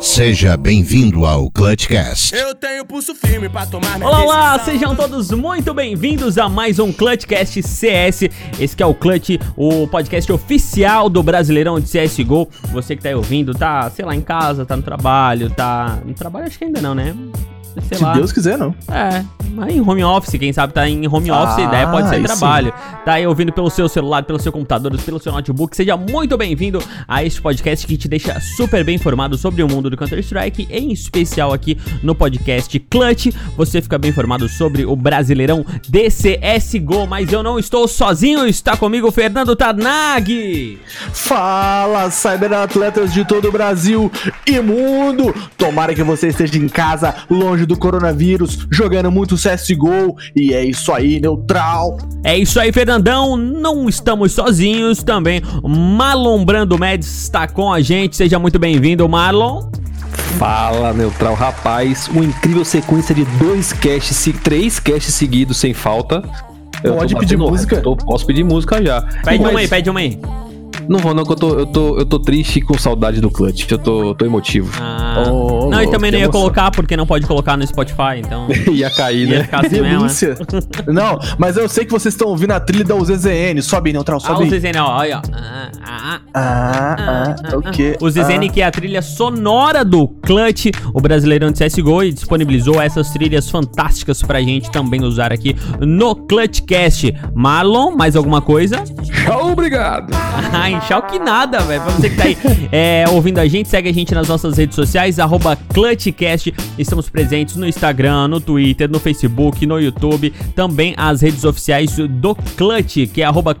Seja bem-vindo ao Clutchcast. Eu tenho pulso firme pra tomar minha Olá, olá, sejam todos muito bem-vindos a mais um Clutchcast CS. Esse que é o Clutch, o podcast oficial do Brasileirão de CSGO. Você que tá aí ouvindo, tá, sei lá, em casa, tá no trabalho, tá... No trabalho acho que ainda não, né? Sei Se lá. Deus quiser, não. É, mas em home office, quem sabe tá em home office, a Ah, ideia pode ser trabalho. Tá aí ouvindo pelo seu celular, pelo seu computador, pelo seu notebook. Seja muito bem-vindo a este podcast que te deixa super bem informado sobre o mundo do Counter-Strike, em especial aqui no podcast Clutch. Você fica bem informado sobre o Brasileirão DCSGO, mas eu não estou sozinho, está comigo o Fernando Tanag. Fala, cyberatletas de todo o Brasil e mundo! Tomara que você esteja em casa, longe do coronavírus, jogando muito CSGO. E é isso aí, neutral! É isso aí, Fernandão. Não estamos sozinhos também. Marlon Brando Médici está com a gente. Seja muito bem-vindo, Marlon. Fala, Neutral. Rapaz, uma incrível sequência de dois caches, se- três caches seguidos sem falta. Eu Pode pedir música? tô- posso pedir música já. Pede Mas uma aí, pede uma aí. Não vou não, que eu tô, eu tô, eu tô triste e com saudade do Clutch. Eu tô, tô emotivo. Ah, Ô, não, e também não ia emoção. colocar porque não pode colocar no Spotify, então Ia cair, ia né? ficar assim mesmo. né? Não, mas eu sei que vocês estão ouvindo a trilha da UZZN. Sobe, neutral, Ah, o sobe. ZZN, ó, olha, ó. Ah, ah, ah. Ah, ah, o quê? O ZZN que é a trilha sonora do Clutch, o Brasileirão de CSGO, e disponibilizou essas trilhas fantásticas pra gente também usar aqui no Clutchcast. Marlon, mais alguma coisa? Tchau, obrigado. Ai, tchau que nada, velho. Pra você que tá aí é, ouvindo a gente, segue a gente nas nossas redes sociais, arroba ClutchCast. Estamos presentes no Instagram, no Twitter, no Facebook, no YouTube. Também as redes oficiais do Clutch, que é arroba.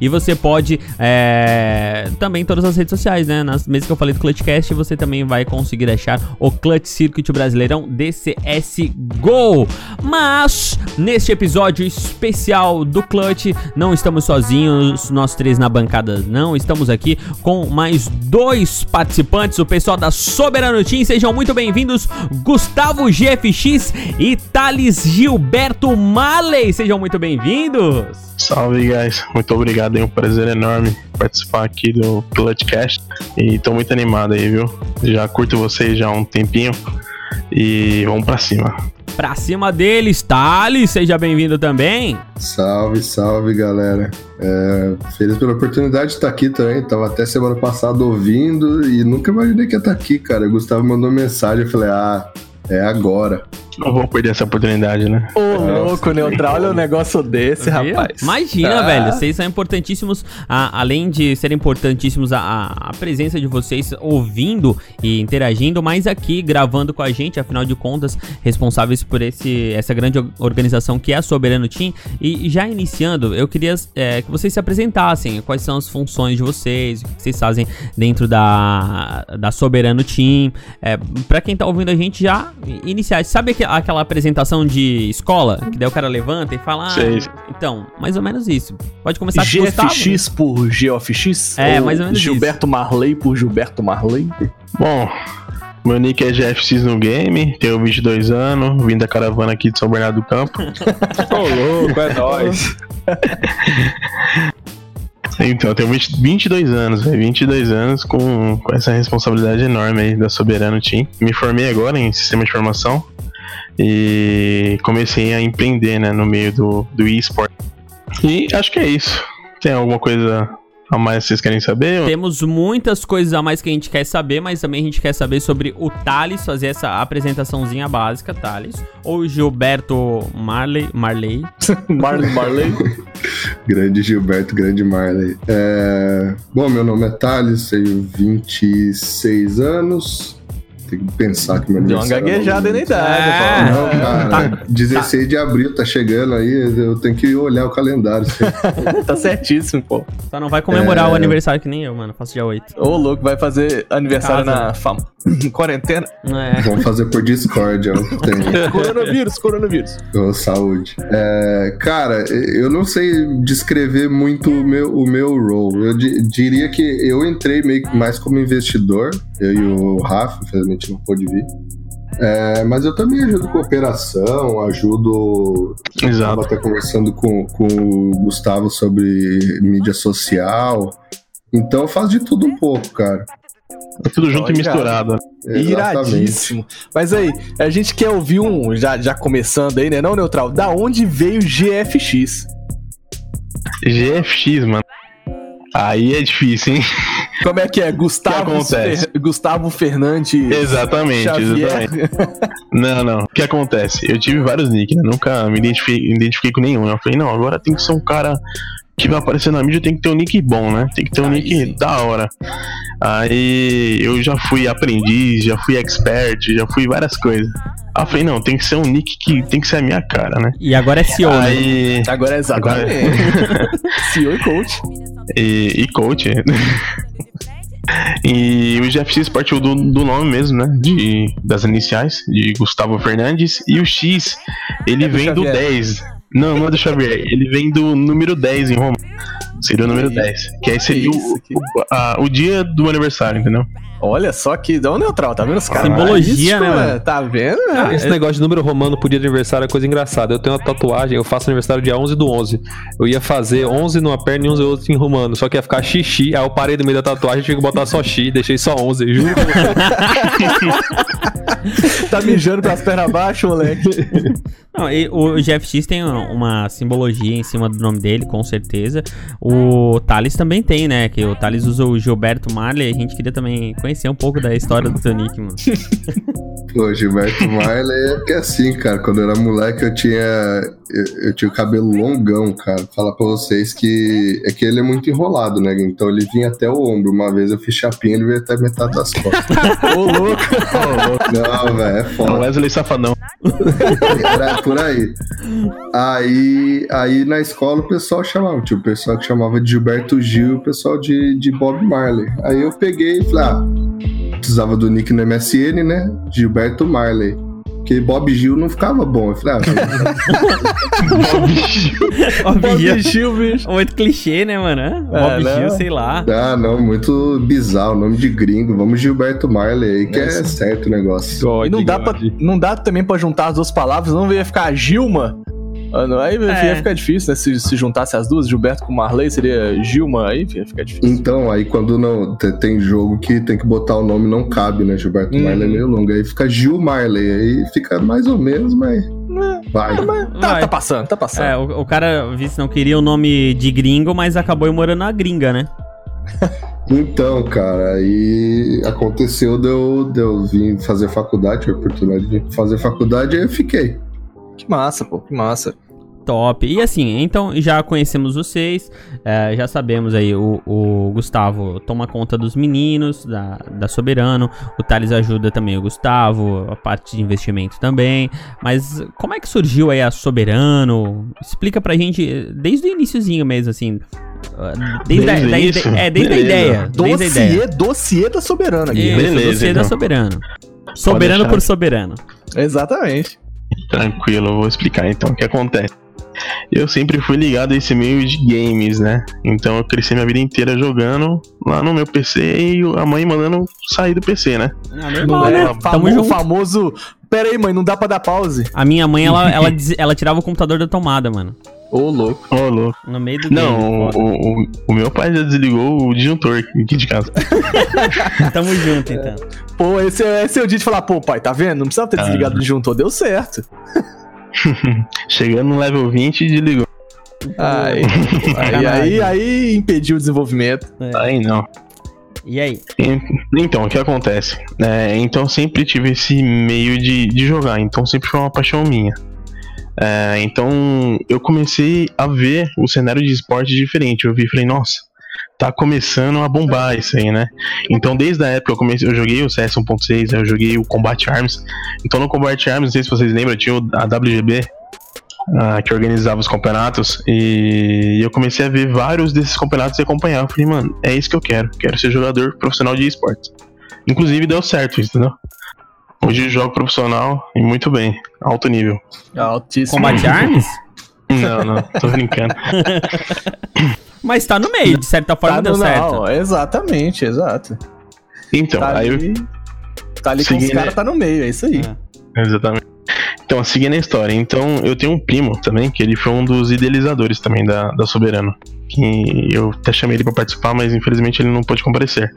E você pode é, também todas as redes sociais, né? Nas mesmas que eu falei do ClutchCast, você também vai conseguir achar o Clutch Circuit Brasileirão DCSGO. Mas, neste episódio especial do Clutch, não estamos sozinhos, nós três na bancada, não. Estamos aqui com mais dois participantes, o pessoal da Soberano Team. Sejam muito bem-vindos, Gustavo GFX e Thales Gilberto Marley. Sejam muito bem-vindos. Salve, guys. Muito obrigado. É um prazer enorme participar aqui do Clutchcast. E tô muito animado aí, viu? Já curto vocês já há um tempinho. E vamos pra cima. Pra cima deles, Thales, seja bem-vindo também. Salve, salve galera. É, feliz pela oportunidade de estar aqui também. Tava até semana passada ouvindo e nunca imaginei que ia estar aqui, cara. O Gustavo mandou mensagem, eu falei, ah, é agora. Não vou perder essa oportunidade, né? Ô, louco, neutral, olha um negócio desse, Viu? rapaz. Imagina, Ah. velho. Vocês são importantíssimos. a- além de serem importantíssimos, a, a- a presença de vocês ouvindo e interagindo, mas aqui gravando com a gente, afinal de contas, responsáveis por esse, essa grande or- organização que é a Soberano Team. E já iniciando, eu queria é, que vocês se apresentassem. Quais são as funções de vocês, o que vocês fazem dentro da, da Soberano Team. É, pra quem tá ouvindo a gente já iniciar. Sabe aqu- aquela apresentação de escola? Que daí o cara levanta e fala. Ah, então, mais ou menos isso. Pode começar com Gustavo. GFX por GFX? É, mais ou menos Gilberto Marley por Gilberto Marley? Bom, meu nick é GFX no game. Tenho 22 anos. Vim da caravana aqui de São Bernardo do Campo. Ô, louco, é nóis. Então, eu tenho 20, 22 anos, velho. 22 anos com, com essa responsabilidade enorme aí da Soberano Team. Me formei agora em sistema de informação e comecei a empreender, né, no meio do, do eSport. E acho que é isso. Tem alguma coisa a mais que vocês querem saber? Temos muitas coisas a mais que a gente quer saber, mas também a gente quer saber sobre o Thales, fazer essa apresentaçãozinha básica, Thales. Ou o Gilberto Marley. Marley. Marley Marley? Grande Gilberto, grande Marley. É, Bom, meu nome é Thales, tenho 26 anos. Tem que pensar que meu Deu uma aniversário é gaguejada na idade. É. pô. Não, cara, 16 de abril tá chegando aí, eu tenho que olhar o calendário. tá certíssimo, pô. Só não vai comemorar É. o aniversário que nem eu, mano. Faço dia 8. Ô, louco, vai fazer aniversário Casa. na fam... quarentena. É. Vamos fazer por Discord, ó. Tem. coronavírus, coronavírus. Ô, saúde. É, cara, eu não sei descrever muito o meu, o meu role. Eu di- diria que eu entrei meio que mais como investidor, eu e o Rafa, infelizmente não pôde vir. É, mas eu também ajudo com operação, ajudo. Exato. Estava até conversando com, com o Gustavo sobre mídia social. Então eu faço de tudo um pouco, cara. É tudo junto e Olha, misturado. Iradíssimo. Mas aí, a gente quer ouvir um, já, já começando aí, né, não, Neutral? Da onde veio GFX? GFX, mano. Aí é difícil, hein? Como é que é? Gustavo, acontece? Fer- Gustavo Fernandes Exatamente, Xavier. exatamente. Não, não. O que acontece? Eu tive vários nicks, né? Nunca me identifiquei, me identifiquei com nenhum. Eu falei, não, agora tem que ser um cara que vai aparecer na mídia, tem que ter um nick bom, né? Tem que ter um Aí nick sim. da hora. Aí eu já fui aprendiz, já fui expert, já fui várias coisas. Aí eu falei, não, tem que ser um nick que tem que ser a minha cara, né? E agora é CEO, né? Aí. Agora é exatamente. CEO e coach. e, e coach. e o GFX partiu do, do nome mesmo, né? De, das iniciais, de Gustavo Fernandes. E o X, ele É do vem do Xavier. 10. Não, não é do Xavier. Ele vem do número 10 em Roma. Seria o número 10. Que aí seria o, o, a- o dia do aniversário, entendeu? Olha só que dá um neutral, tá vendo os caras? Simbologia, né, mano? Tá vendo? Ah, Esse é- negócio de número romano pro dia de aniversário é coisa engraçada. Eu tenho uma tatuagem, eu faço aniversário dia 11 do 11. Eu ia fazer 11 numa perna e 11 outro em romano, só que ia ficar xixi. Aí eu parei no meio da tatuagem, tive que botar só xi, deixei só 11, juro. Tá mijando pras pernas abaixo, moleque. Não, e o GFX tem uma simbologia em cima do nome dele, com certeza. O Thales também tem, né? Que o Thales usa o Gilberto Marley. A gente queria também conhecer um pouco da história do Tonic, mano. Pô, Gilberto Marley é porque assim, cara, quando eu era moleque eu tinha. Eu, eu tinha o cabelo longão, cara. Falar pra vocês que. É que ele é muito enrolado, né? Então ele vinha até o ombro. Uma vez eu fiz chapinha, ele veio até metade das costas. Ô, louco. Não, velho, é O foda. Wesley Safadão. Era por aí. Aí, aí na escola o pessoal chamava, tinha o pessoal que chamava de Gilberto Gil o pessoal de, de Bob Marley. Aí eu peguei e falei, ah, precisava do nick no MSN, né? Gilberto Marley. Porque Bob Gil não ficava bom. Eu falei, ah, Bob Gil. Gil, bicho. Muito clichê, né, mano? Hã? Bob né? Gil, sei lá. ah, não, muito bizarro, nome de gringo. Vamos Gilberto Marley aí, que é certo o negócio. E não dá, pra, não dá também pra juntar as duas palavras, não ia ficar Gilma. Aí É. ia ficar difícil, né? Se, se juntasse as duas, Gilberto com Marley, seria Gilma, aí ia ficar difícil. Então, aí quando não te- tem jogo que tem que botar o nome, não cabe, né? Gilberto Hum. Marley é meio longo. Aí fica Gil Marley. Aí fica mais ou menos, mas. Vai. Tá, Vai. tá passando, tá passando. É, o, o cara, visto não queria o nome de gringo, mas acabou morando na gringa, né? Então, cara, aí aconteceu de eu, de eu vir fazer faculdade, a oportunidade de fazer faculdade, aí eu fiquei. Que massa, pô, que massa. Top. E assim, então já conhecemos vocês, é, já sabemos aí, o, o Gustavo toma conta dos meninos, da, da Soberano, o Thales ajuda também o Gustavo, a parte de investimento também. Mas como é que surgiu aí a Soberano? Explica pra gente desde o iniciozinho mesmo, assim. ah, Desde, Desde a, da ide- é, desde a ideia. Desde a ideia. Dossiê, dossiê da soberana aqui. Isso, Beleza, dossiê da então. Soberano. Soberano deixar. por soberano. Exatamente. Tranquilo, eu vou explicar então o que acontece. Eu sempre fui ligado a esse meio de games, né? Então eu cresci minha vida inteira jogando lá no meu PC e a mãe mandando sair do PC, né? Ah, Não normal, é né? famo- Tamo junto. famoso. Pera aí, mãe, não dá pra dar pause. A minha mãe, ela, ela, diz- ela tirava o computador da tomada, mano. Ô, louco. Ô, louco. No meio do Não, o, game. foda. o, o meu pai já desligou o disjuntor aqui de casa. Tamo junto, então. Pô, esse, é- esse é o dia de falar, pô, pai, tá vendo? Não precisava ter Ah. desligado o disjuntor, deu certo. Chegando no level 20, desligou. Aí, aí, aí, aí impediu o desenvolvimento. Aí não. E aí? Então, o que acontece? É, então, sempre tive esse meio de, de jogar, então sempre foi uma paixão minha. É, então, eu comecei a ver o cenário de esporte diferente. Eu vi e falei, nossa, tá começando a bombar isso aí, né? Então, desde a época eu comecei, eu joguei o CS 1.6, eu joguei o Combat Arms. Então, no Combat Arms, não sei se vocês lembram, tinha a WGB, ah, que organizava os campeonatos, e eu comecei a ver vários desses campeonatos e acompanhar. Eu falei, mano, é isso que eu quero. Quero ser jogador profissional de esportes. Inclusive, deu certo, entendeu? Hoje eu jogo profissional e muito bem, alto nível. Altíssimo. Combate Arms? Não, não, tô brincando. Mas tá no meio, de certa forma Tá deu no- certo. não, exatamente, exato. Então, Tá aí eu ali, tá ali com os caras, tá no meio, é isso aí. Exatamente. Então, seguindo a história, então eu tenho um primo também, que ele foi um dos idealizadores também da, da Soberano. Que eu até chamei ele pra participar, mas infelizmente ele não pôde comparecer.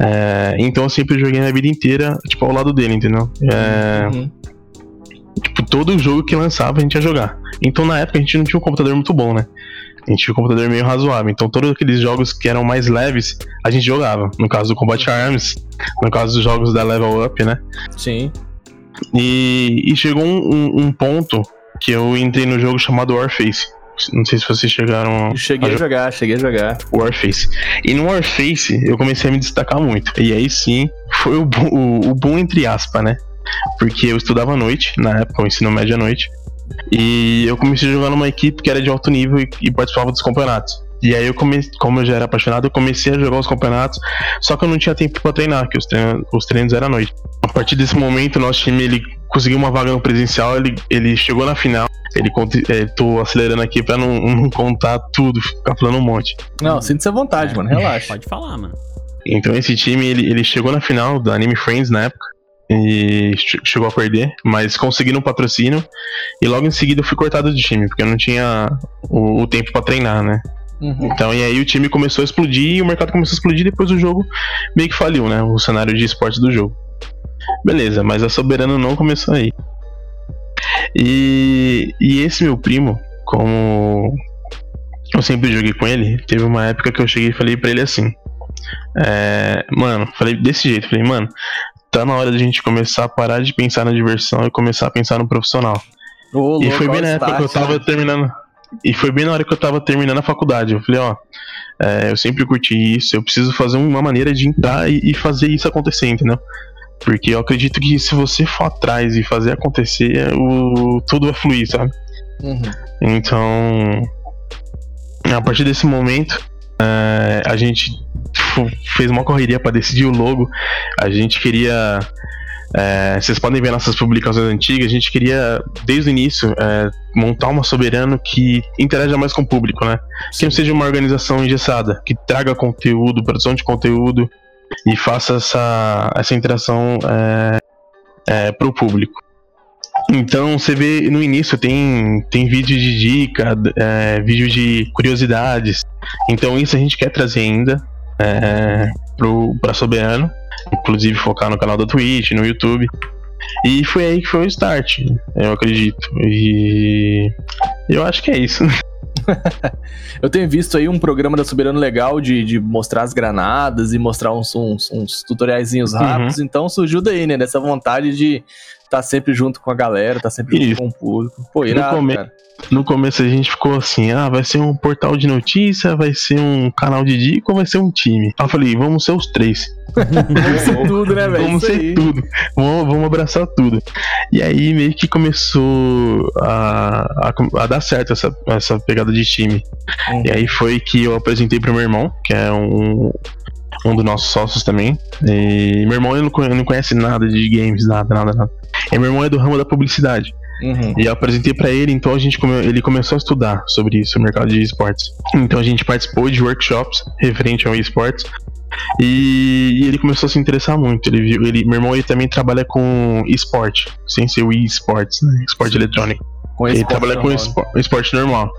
É, então eu sempre joguei minha vida inteira, tipo, ao lado dele, entendeu? É, Uhum. Tipo, todo jogo que lançava a gente ia jogar. Então na época a gente não tinha um computador muito bom, né? A gente tinha um computador meio razoável. Então todos aqueles jogos que eram mais leves, a gente jogava. No caso do Combat Arms, no caso dos jogos da Level Up, né? Sim. E, e chegou um, um- ponto que eu entrei no jogo chamado Warface. Não sei se vocês chegaram Cheguei a jo- jogar, cheguei a jogar. Warface. E no Warface eu comecei a me destacar muito. E aí sim, foi o, o, o bom entre aspas, né? Porque eu estudava à noite, na época, o ensino médio à noite. E eu comecei a jogar numa equipe que era de alto nível e, e participava dos campeonatos. E aí eu comecei, como eu já era apaixonado, eu comecei a jogar os campeonatos, só que eu não tinha tempo pra treinar, que os treinos, os treinos eram à noite. A partir desse momento, nosso time ele conseguiu uma vaga no presencial, ele, ele chegou na final. Ele é, tô acelerando aqui pra não, não contar tudo, ficar falando um monte. Não, sinta-se à vontade, mano, relaxa. Pode falar, mano. Então esse time ele, ele chegou na final da Anime Friends na época e che- chegou a perder, mas conseguiram um patrocínio e logo em seguida eu fui cortado de time porque eu não tinha o, o tempo pra treinar, né? Uhum. Então e aí o time começou a explodir e o mercado começou a explodir depois o jogo meio que faliu, né? O cenário de esporte do jogo. Beleza, mas a Soberano não começou aí. E, e esse meu primo, como eu sempre joguei com ele, teve uma época que eu cheguei e falei pra ele assim: é, Mano, falei desse jeito, falei, mano, tá na hora da gente começar a parar de pensar na diversão e começar a pensar no profissional. E foi bem na época que eu tava né? terminando. E foi bem na hora que eu tava terminando a faculdade. Eu falei, ó, é, eu sempre curti isso, eu preciso fazer uma maneira de entrar e, e fazer isso acontecer, entendeu? Porque eu acredito que se você for atrás e fazer acontecer, o, tudo vai fluir, sabe? Uhum. Então, a partir desse momento, é, a gente fu- fez uma correria para decidir o logo. A gente queria. é, vocês podem ver nossas publicações antigas. A gente queria, desde o início, é, montar uma soberano que interaja mais com o público, né? Que não seja uma organização engessada, que traga conteúdo, produção de conteúdo e faça essa, essa interação é, para o público. Então você vê no início tem, tem vídeo de dica, é, vídeo de curiosidades. Então isso a gente quer trazer ainda é, pro, pra Soberano. Inclusive focar no canal da Twitch, no YouTube. E foi aí que foi o start, eu acredito. E eu acho que é isso. Eu tenho visto aí um programa da Soberano legal de, de mostrar as granadas e mostrar uns, uns, uns tutoriaizinhos Uhum. rápidos. Então surgiu daí, né? Dessa vontade de estar sempre junto com a galera, tá sempre junto Isso. com o público. Pô, No, irado, come- cara. no começo a gente ficou assim, ah, vai ser um portal de notícia, vai ser um canal de dica ou vai ser um time? Aí eu falei, vamos ser os três. Vamos ser tudo, né, velho? Vamos Isso ser aí. tudo. Vamos, vamos abraçar tudo. E aí meio que começou a, a, a dar certo essa, essa pegada de time. Uhum. E aí foi que eu apresentei pro meu irmão, que é um, um dos nossos sócios também. E meu irmão ele não, conhe- não conhece nada de games, nada, nada, nada. E meu irmão é do ramo da publicidade. Uhum. E eu apresentei pra ele, então a gente come- ele começou a estudar sobre isso, o mercado de esportes. Então a gente participou de workshops referente ao esportes. E, e ele começou a se interessar muito. Ele viu, ele, meu irmão ele também trabalha com esporte, sem ser o esportes, né? Esporte eletrônico. Com ele esporte trabalha com normal. espo- esporte normal.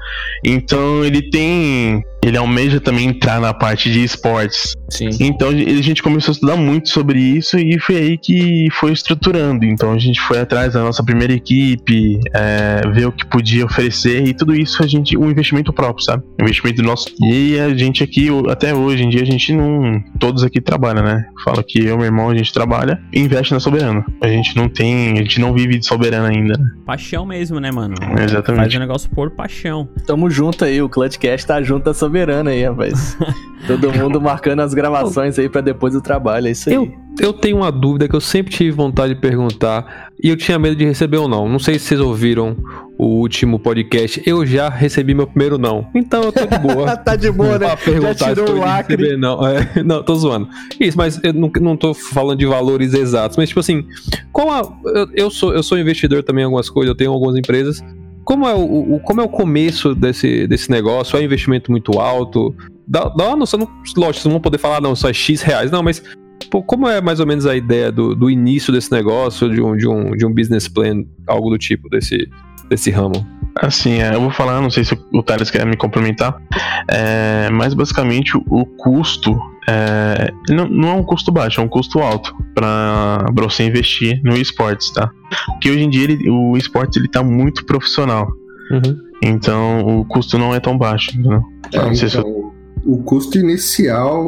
Então ele tem. Ele almeja também entrar na parte de esportes. Sim. Então a gente começou a estudar muito sobre isso e foi aí que foi estruturando. Então a gente foi atrás da nossa primeira equipe, é, ver o que podia oferecer e tudo isso a gente um investimento próprio, sabe? Um investimento nosso. E a gente aqui até hoje em dia a gente não todos aqui trabalham, né? Falo que eu e meu irmão a gente trabalha e investe na Soberano. A gente não tem, a gente não vive de Soberano ainda. né? Paixão mesmo, né, mano? Mano. Faz Exatamente. o negócio por paixão. Tamo junto aí, o Clutchcast tá junto da soberana aí, rapaz. Todo mundo marcando as gravações aí pra depois do trabalho, é isso aí. Eu, eu tenho uma dúvida que eu sempre tive vontade de perguntar e eu tinha medo de receber ou não. Não sei se vocês ouviram o último podcast. Eu já recebi meu primeiro não. Então eu tô de boa. tá de boa, né? Pra perguntar Já tirou se o lacre. receber, não. É, não, tô zoando. Isso, mas eu não, não tô falando de valores exatos. Mas, tipo assim, qual a. Eu, eu sou, eu sou investidor também em algumas coisas, eu tenho algumas empresas. Como é o, o- como é o começo desse, desse negócio? É um investimento muito alto? Dá, dá uma noção, não, lógico, vocês não vão poder falar, não, só é X reais, não, mas pô, como é mais ou menos a ideia do, do início desse negócio, de um, de, um, de um business plan, algo do tipo desse, desse ramo? Assim, é, eu vou falar, não sei se o Thales quer me complementar, é, mas basicamente o, custo é, não, não é um custo baixo, é um custo alto para você investir no esportes, tá? Porque hoje em dia ele- o esportes ele tá muito profissional, Uhum. então o custo não é tão baixo, entendeu? É, Não sei se- então, o custo inicial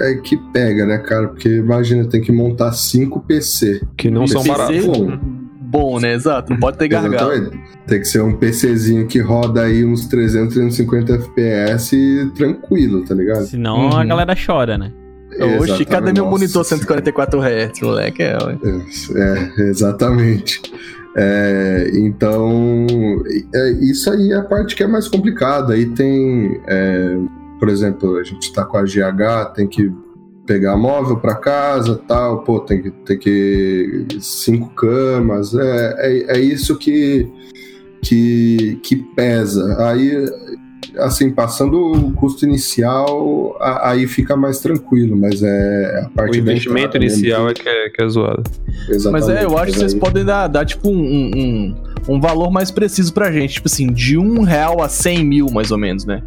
é que pega, né, cara? Porque imagina, tem que montar cinco PC. Que não são PC baratos. Bom, Bom, né? Exato, não pode ter gargalo. exatamente. Tem que ser um PCzinho que roda aí uns 300, 350 FPS tranquilo, tá ligado? Senão a Uhum. galera chora, né? Oxi, Exatamente. cadê meu Nossa monitor 144 Hz, moleque? É, ué. É, exatamente. É, então, é, isso aí é a parte que é mais complicada. Aí tem, é, por exemplo, a gente está com a GH, tem que pegar móvel para casa, tal, pô, tem que tem que cinco camas, é, é, é isso que, que que pesa. Aí assim, passando o custo inicial, a- aí fica mais tranquilo, mas é a O parte da investimento inicial é que é, que é zoado. que- Mas exatamente, é, eu acho que vocês aí- podem dar, dar tipo, um, um, um- valor mais preciso pra gente. Tipo assim, de um real a 100 mil, mais ou menos, né?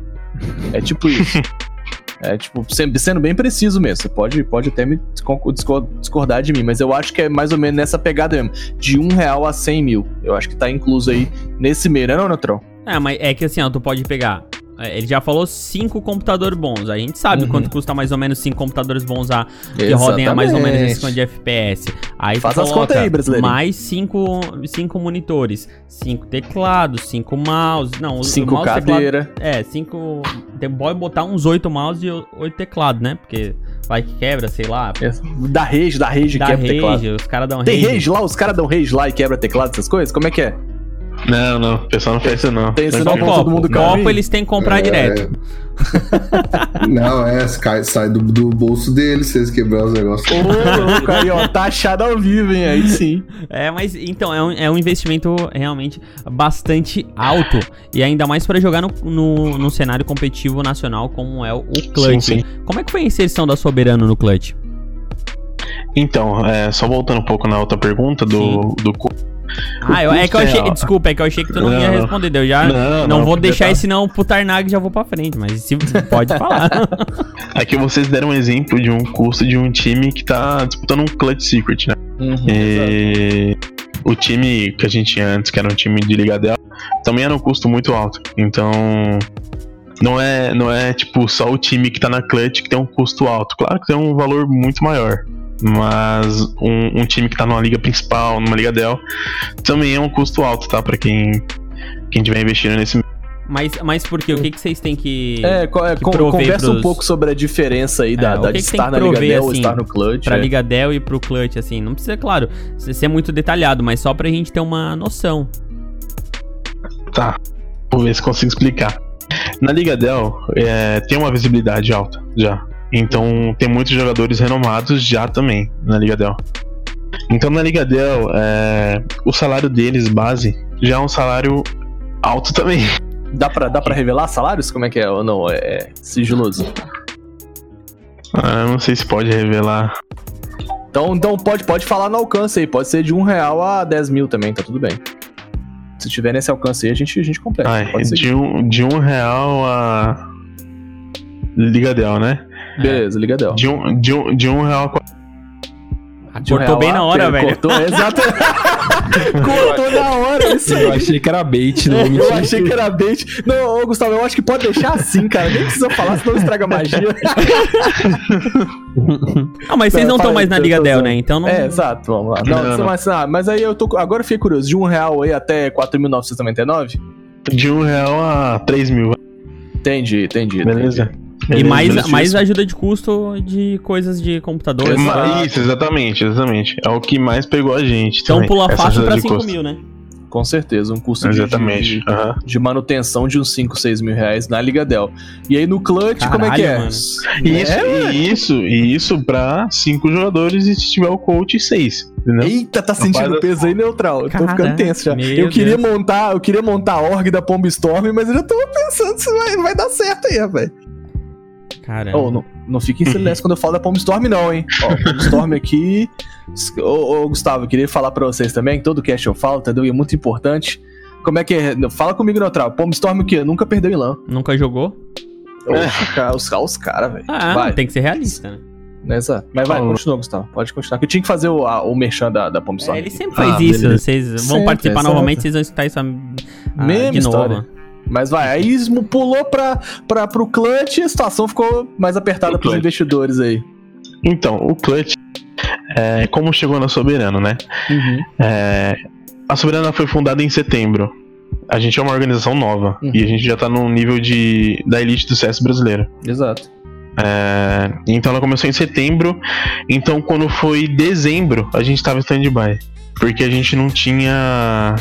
É tipo isso. É tipo, sendo bem preciso mesmo. Você pode, pode até me discor- discor- discordar de mim, mas eu acho que é mais ou menos nessa pegada mesmo. De um real a 100 mil. Eu acho que tá incluso aí nesse meio, né, não, Neutron? É, mas é que assim, ó, tu pode pegar. É, Ele já falou cinco computadores bons. A gente sabe Uhum. quanto custa mais ou menos cinco computadores bons a, que rodem a mais ou menos esse de FPS. Aí Faz as contas aí, brasileirinho. mais cinco, cinco monitores, cinco teclados, cinco mouse. Não, Cinco mouse teclado- cadeira. É, cinco. Tem, pode botar uns oito mouse e oito teclados, né? Porque vai que quebra, sei lá. Da rage, da rage Dá quebra teclado. rage, os caras dão Tem rage. rage lá? Os caras dão rage lá e quebra teclado, essas coisas? Como é que é? Não, não, o pessoal não faz isso não. Tem isso não, Tranquilo. todo mundo copo. Copo eles têm que comprar É, direto. Não, é, cai- sai do, do bolso deles se eles quebrar os negócios. Ô, louco, aí, ó, tá achado ao vivo, hein? Aí sim. É, mas então, é um, é um investimento realmente bastante alto. E ainda mais pra jogar no, no, no cenário competitivo nacional, como é o Clutch. Sim, sim. Como é que foi a inserção da Soberano no Clutch? Então, é, só voltando um pouco na outra pergunta do, do Ah, eu, é que eu achei. Desculpa, é que eu achei que tu não, Não, ia responder. Eu já não, Não, não, vou deixar tá- esse não pro Tarnag já vou pra frente, mas se pode falar. Aqui vocês deram um exemplo de um custo de um time que tá disputando um Clutch Secret, né? Uhum, E o time que a gente tinha antes, que era um time de Liga dela, também era um custo muito alto. Então, não é, não é tipo só o time que tá na Clutch que tem um custo alto. Claro que tem um valor muito maior. Mas um, um time que tá numa liga principal, numa liga Dell, também é um custo alto, tá? Pra quem, quem tiver investindo nesse mas, mas por quê? O que, que vocês têm que. É, é, que conversa um pros- pouco sobre a diferença aí da, É, o da que de que estar que na Liga Dell ou assim, estar no Clutch. Pra é. Liga Dell e pro Clutch, assim. Não precisa, claro, ser muito detalhado, mas só pra gente ter uma noção. Tá, vou ver se consigo explicar. Na Liga Dell, é, tem uma visibilidade alta já. Então tem muitos jogadores renomados já também na Liga Dell. Então na Liga Dell, é, o salário deles, base, já é um salário alto também. Dá pra, dá pra revelar salários? Como é que é? Ou não? É, é sigiloso. Ah, eu não sei se pode revelar. Então, então pode, pode falar no alcance aí. Pode ser de um real a 10 mil também, tá tudo bem. Se tiver nesse alcance aí, a gente, a gente completa. Ser. de, um, de um real a. Liga Dell, né? Beleza, Liga Dell. De um, de um, de um real a De um Cortou real bem na hora, velho. Cortou, exato. Cortou na hora, isso aí. Eu achei que era bait, não vou Eu achei que era bait. Não, ô, Gustavo, eu acho que pode deixar assim, cara. Nem precisa falar, senão estraga a magia. Ah, mas vocês não estão mais na Liga Del, né? Então não. É, exato, vamos lá. Não, Não, não. Mas, ah, mas aí eu tô. Agora eu fiquei curioso. De um real aí até 4.999? De um real a 3 mil. Entendi, entendi. Beleza? entendi. E mais, mais ajuda de custo de coisas de computador. É, celular. ma- Isso, exatamente, exatamente. É o que mais pegou a gente. Então também, pula fácil pra de 5 custo. mil, né? Com certeza, um custo de- Exatamente. de, aham. de manutenção de uns 5, 6 mil reais na Liga Del. E aí no clutch, como é que é? Caralho, mano. E isso, É, e isso, e isso pra cinco jogadores e se tiver o coach, seis. Entendeu? Eita, tá sentindo Rapaz, peso aí neutral. Eu tô ficando tenso já. Eu queria Deus. montar, eu queria montar a org da Pomb Storm, mas eu já tô pensando se vai, vai dar certo aí, velho. Caramba. Oh, não, não fique em silêncio quando eu falo da Pomb Storm, não, hein? Ó, Pomb Storm aqui. Ô, ô, Gustavo, eu queria falar pra vocês também, que todo cast eu falo, entendeu? E é muito importante. Como é que é? Fala comigo, neutral. Pomb Storm o quê? Nunca perdeu em lã. Nunca jogou? Cara, os, os caras, velho. Ah, vai. tem que ser realista, né? Exato. Mas vai, continua, Gustavo. Pode continuar. Que eu tinha que fazer o, a- o merchan da, da Pomb Storm. É, ele sempre faz Ah, isso. beleza. Vocês vão Sempre, participar exato. novamente, vocês vão escutar isso a, a, Mesma de história. Mas vai, aí pulou pra, pra, pro clutch e a situação ficou mais apertada pros clutch. investidores aí. Então, o clutch, é, como chegou na Soberano, né? É, a Soberana foi fundada em setembro. A gente é uma organização nova Uhum. e a gente já tá no nível de, da elite do CS brasileiro. Exato. É, então ela começou em setembro. Então quando foi dezembro, a gente tava em stand-by. Porque a gente não tinha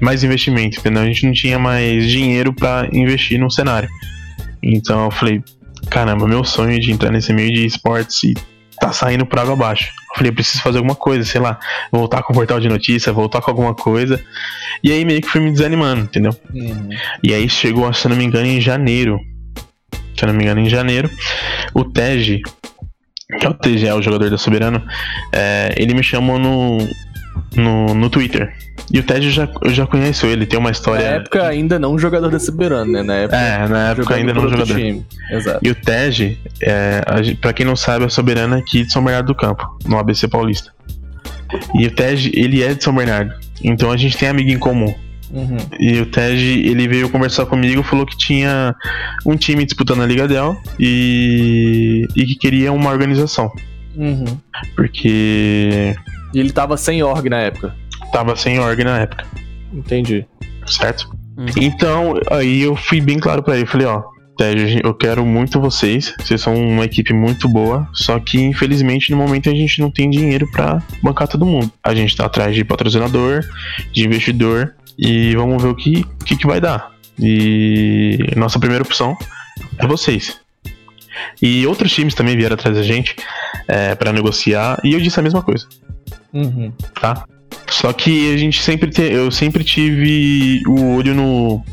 mais investimento, entendeu? A gente não tinha mais dinheiro pra investir no cenário. Então eu falei, caramba, meu sonho de entrar nesse meio de esportes e tá saindo por água abaixo. Eu falei, eu preciso fazer alguma coisa, sei lá, voltar com o portal de notícia, voltar com alguma coisa. E aí meio que fui me desanimando, entendeu? E aí chegou, se eu não me engano, em janeiro. Se eu não me engano, em janeiro. O Tej, que é o TG, o jogador da Soberano, é, ele me chamou no, no, no Twitter. E o eu já, eu já conheço ele, tem uma Na história. época ainda não jogador da Soberano, né? Na época. É, na época ainda não jogador. time. Exato. E o Tej, é, a gen- pra quem não sabe, a Soberana é aqui de São Bernardo do Campo, no ABC Paulista. E o Tej, ele é de São Bernardo. Então a gente tem amigo em comum. Uhum. E o Tej, ele veio conversar comigo, falou que tinha um time disputando a Liga Del e, e que queria uma organização. Uhum. Porque E ele tava sem org na época. tava sem org na época, Entendi. certo? Uhum. Então, aí eu fui bem claro pra ele, falei, ó, eu quero muito vocês, vocês são uma equipe muito boa, só que infelizmente no momento a gente não tem dinheiro pra bancar todo mundo. A gente tá atrás de patrocinador, de investidor e vamos ver o que, o que, que vai dar. E nossa primeira opção é vocês. E outros times também vieram atrás da gente é, para negociar e eu disse a mesma coisa Uhum. tá? Só que a gente sempre te, eu sempre tive o olho no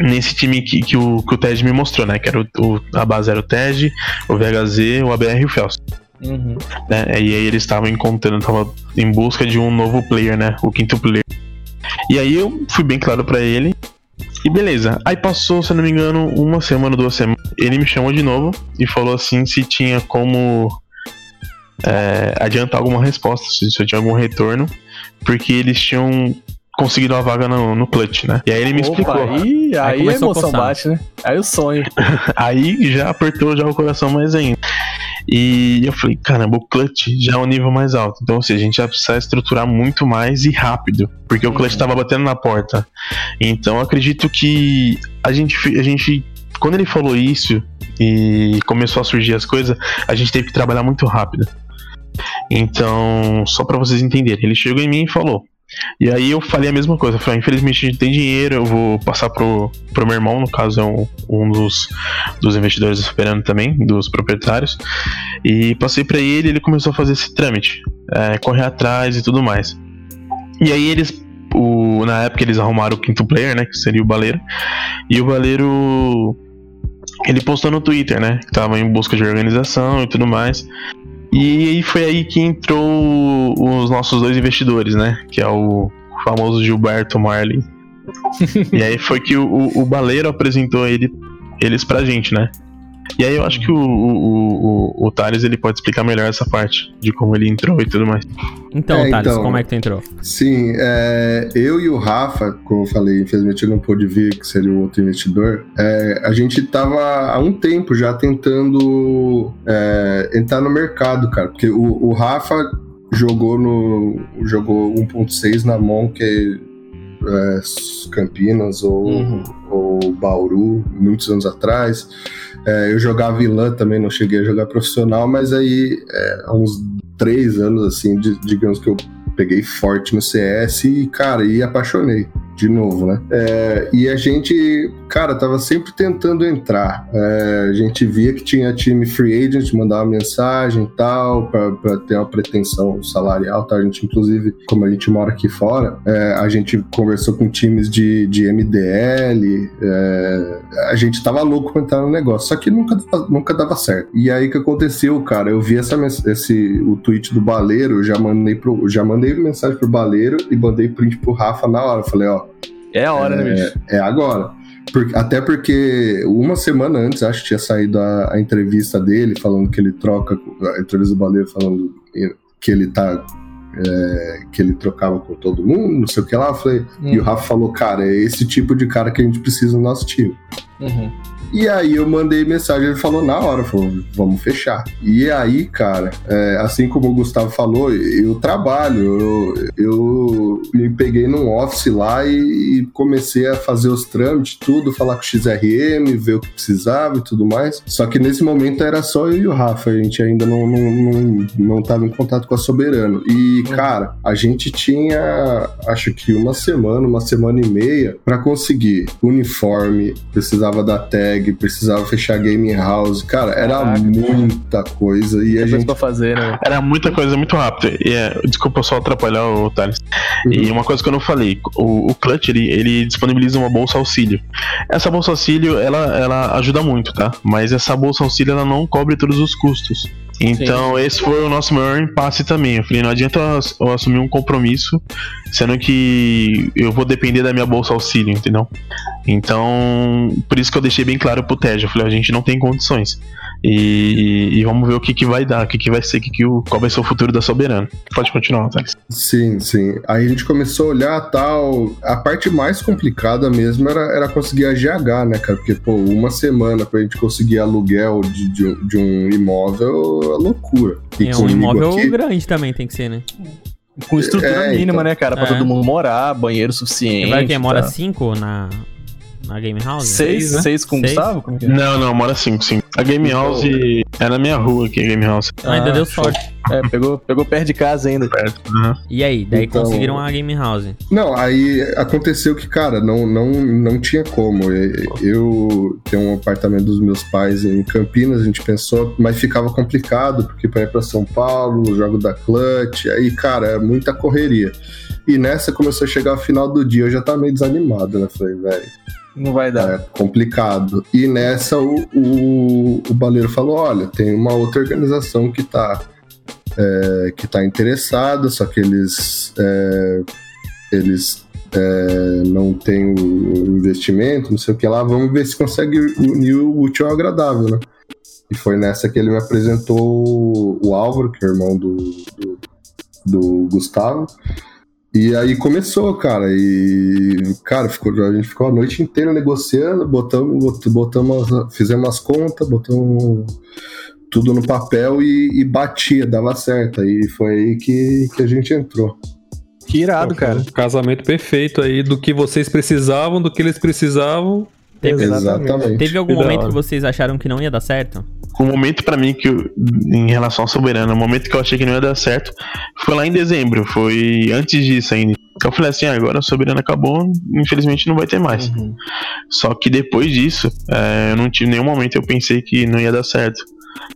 nesse time que, que o que o Ted me mostrou, né? Que era o, o- a base era o Ted, o VHZ, o ABR e o Fels, Uhum. né? E aí eles estavam encontrando, estavam em busca de um novo player, né? O quinto player. E aí eu fui bem claro pra ele. E beleza. Aí passou, se eu não me engano, uma semana, duas semanas. Ele me chamou de novo e falou assim se tinha como é, adiantar alguma resposta, se se eu tinha algum retorno, porque eles tinham conseguido uma vaga no, no clutch, né? E aí ele me Opa, explicou. aí, aí, a começou a emoção coçar. bate, né? Aí o sonho. Aí já apertou já o coração mais ainda. E eu falei, caramba, o clutch já é um nível mais alto. Então, ou seja, a gente vai precisar estruturar muito mais e rápido. Porque o clutch tava batendo na porta. Então, eu acredito que a gente, a gente. Quando ele falou isso e começou a surgir as coisas, a gente teve que trabalhar muito rápido. Então, só pra vocês entenderem, ele chegou em mim e falou. E aí eu falei a mesma coisa, falei, "Ah, infelizmente a gente tem dinheiro, eu vou passar pro, pro meu irmão, no caso é um, um dos, dos investidores do Superano também, dos proprietários. E passei pra ele, ele começou a fazer esse trâmite, é, correr atrás e tudo mais. E aí eles, o, na época eles arrumaram o quinto player, né, que seria o Baleiro. E o Baleiro, ele postou no Twitter, né, que tava em busca de organização e tudo mais. E aí foi aí que entrou os nossos dois investidores, né? Que é o famoso Gilberto Marley. e aí foi que o, o, o Baleiro apresentou ele, eles pra gente, né? E aí eu acho que o, o, o, o Thales ele pode explicar melhor essa parte de como ele entrou e tudo mais. Então, É, Thales, então- como é que tu entrou? Sim, é, eu e o Rafa, como eu falei, infelizmente ele não pôde vir, que seria o outro investidor, é, a gente tava há um tempo já tentando é, entrar no mercado, cara, porque o, o Rafa jogou no jogou 1.6 na Monk é, Campinas ou, ou Bauru muitos anos atrás. É, eu jogava vilã também, não cheguei a jogar profissional, mas aí é, há uns três anos, assim, de- digamos que eu peguei forte no CS e, cara, e apaixonei de novo, né? É, e a gente, cara, tava sempre tentando entrar. É, a gente via que tinha time free agent, mandava mensagem e tal, pra ter uma pretensão salarial, tá? A gente, inclusive, como a gente mora aqui fora, é, a gente conversou com times de, de MDL, é, a gente tava louco pra entrar no negócio, só que nunca, nunca dava certo. E aí que aconteceu, cara? Eu vi essa, esse, o tweet do Baleiro, já mandei, pro, já mandei mensagem pro Baleiro e mandei print pro Rafa na hora. Falei, ó, É a hora, né, bicho? é agora. Por- até porque uma semana antes, acho que tinha saído a, a entrevista dele, falando que ele troca, a entrevista do Baleiro falando que ele tá. é, que ele trocava com todo mundo, não sei o que lá. Eu falei, E o Rafa falou, cara, é esse tipo de cara que a gente precisa no nosso time. Uhum. E aí eu mandei mensagem, ele falou na hora, falou, vamos fechar. E aí, cara, é, assim como o Gustavo falou, eu trabalho, eu, eu me peguei num office lá e, e comecei a fazer os trâmites, tudo, falar com o XRM, ver o que precisava e tudo mais. Só que nesse momento era só eu e o Rafa, a gente ainda não, não, não, não tava em contato com a Soberano. E, cara, a gente tinha, acho que uma semana, uma semana e meia pra conseguir uniforme, precisava da tag, precisava fechar game house. Cara, era muita coisa e a gente pra fazer, né? Era muita coisa muito rápida. E, é, desculpa só atrapalhar o Thales. E uma coisa que eu não falei: o, o Clutch ele, ele disponibiliza uma bolsa auxílio. Essa bolsa auxílio ela, ela ajuda muito, tá? Mas essa bolsa auxílio ela não cobre todos os custos. Então, esse foi o nosso maior impasse também. Eu falei, não adianta eu ass- eu assumir um compromisso, sendo que eu vou depender da minha bolsa auxílio, entendeu? Então, por isso que eu deixei bem claro pro Tej. Eu falei, a gente não tem condições. E, e vamos ver o que, que vai dar, o que, que vai ser, o que que o, qual vai ser o futuro da Soberana. Pode continuar, Thales. Sim, sim. Aí a gente começou a olhar tal. A parte mais complicada mesmo era, era conseguir a GH, né, cara? Porque, pô, uma semana pra gente conseguir aluguel de, de, um- de um imóvel é loucura. E É um imóvel aqui- grande também tem que ser, né? Com estrutura É, mínima, então. né, cara? Pra É. todo mundo morar, banheiro suficiente. Vai que mora tá? cinco na, na Game House? Seis, né? seis com o Seis? Gustavo? Como que é? Não, não, mora 5, sim. A Game House é na minha rua aqui, a Game House. Ainda Ah, deu show. sorte. É, pegou, pegou perto de casa ainda. Aham. E aí? Daí Então- conseguiram a Game House. Não, aí aconteceu que, cara, não, não, não tinha como. Eu tenho um apartamento dos meus pais em Campinas, a gente pensou, mas ficava complicado, porque pra ir pra São Paulo, o jogo da Clutch, aí, cara, é muita correria. E nessa começou a chegar o final do dia, eu já tava meio desanimado, né? Falei, velho, Não vai dar. é complicado. E nessa o, o, o baleiro falou: olha, tem uma outra organização que tá, é, que tá interessada, só que eles, é, eles é, não têm o investimento, não sei o que lá, vamos ver se consegue unir o útil ao agradável, né? E foi nessa que ele me apresentou o Álvaro, que é irmão do, do, do Gustavo. E aí começou, cara, e cara, ficou, a gente ficou a noite inteira negociando, botamos, bot- botamos, fizemos as contas, botamos tudo no papel e, e batia, dava certo. Aí foi aí que, que a gente entrou. Que irado, cara. Um casamento perfeito aí do que vocês precisavam, do que eles precisavam. Teve, Exatamente. teve algum momento que vocês acharam que não ia dar certo? O momento pra mim que eu, em relação ao Soberano, o momento que eu achei que não ia dar certo foi lá em dezembro, foi antes disso ainda. Eu falei assim, ah, agora o Soberano acabou, infelizmente não vai ter mais. Uhum. Só que depois disso, é, eu não tive nenhum momento eu pensei que não ia dar certo.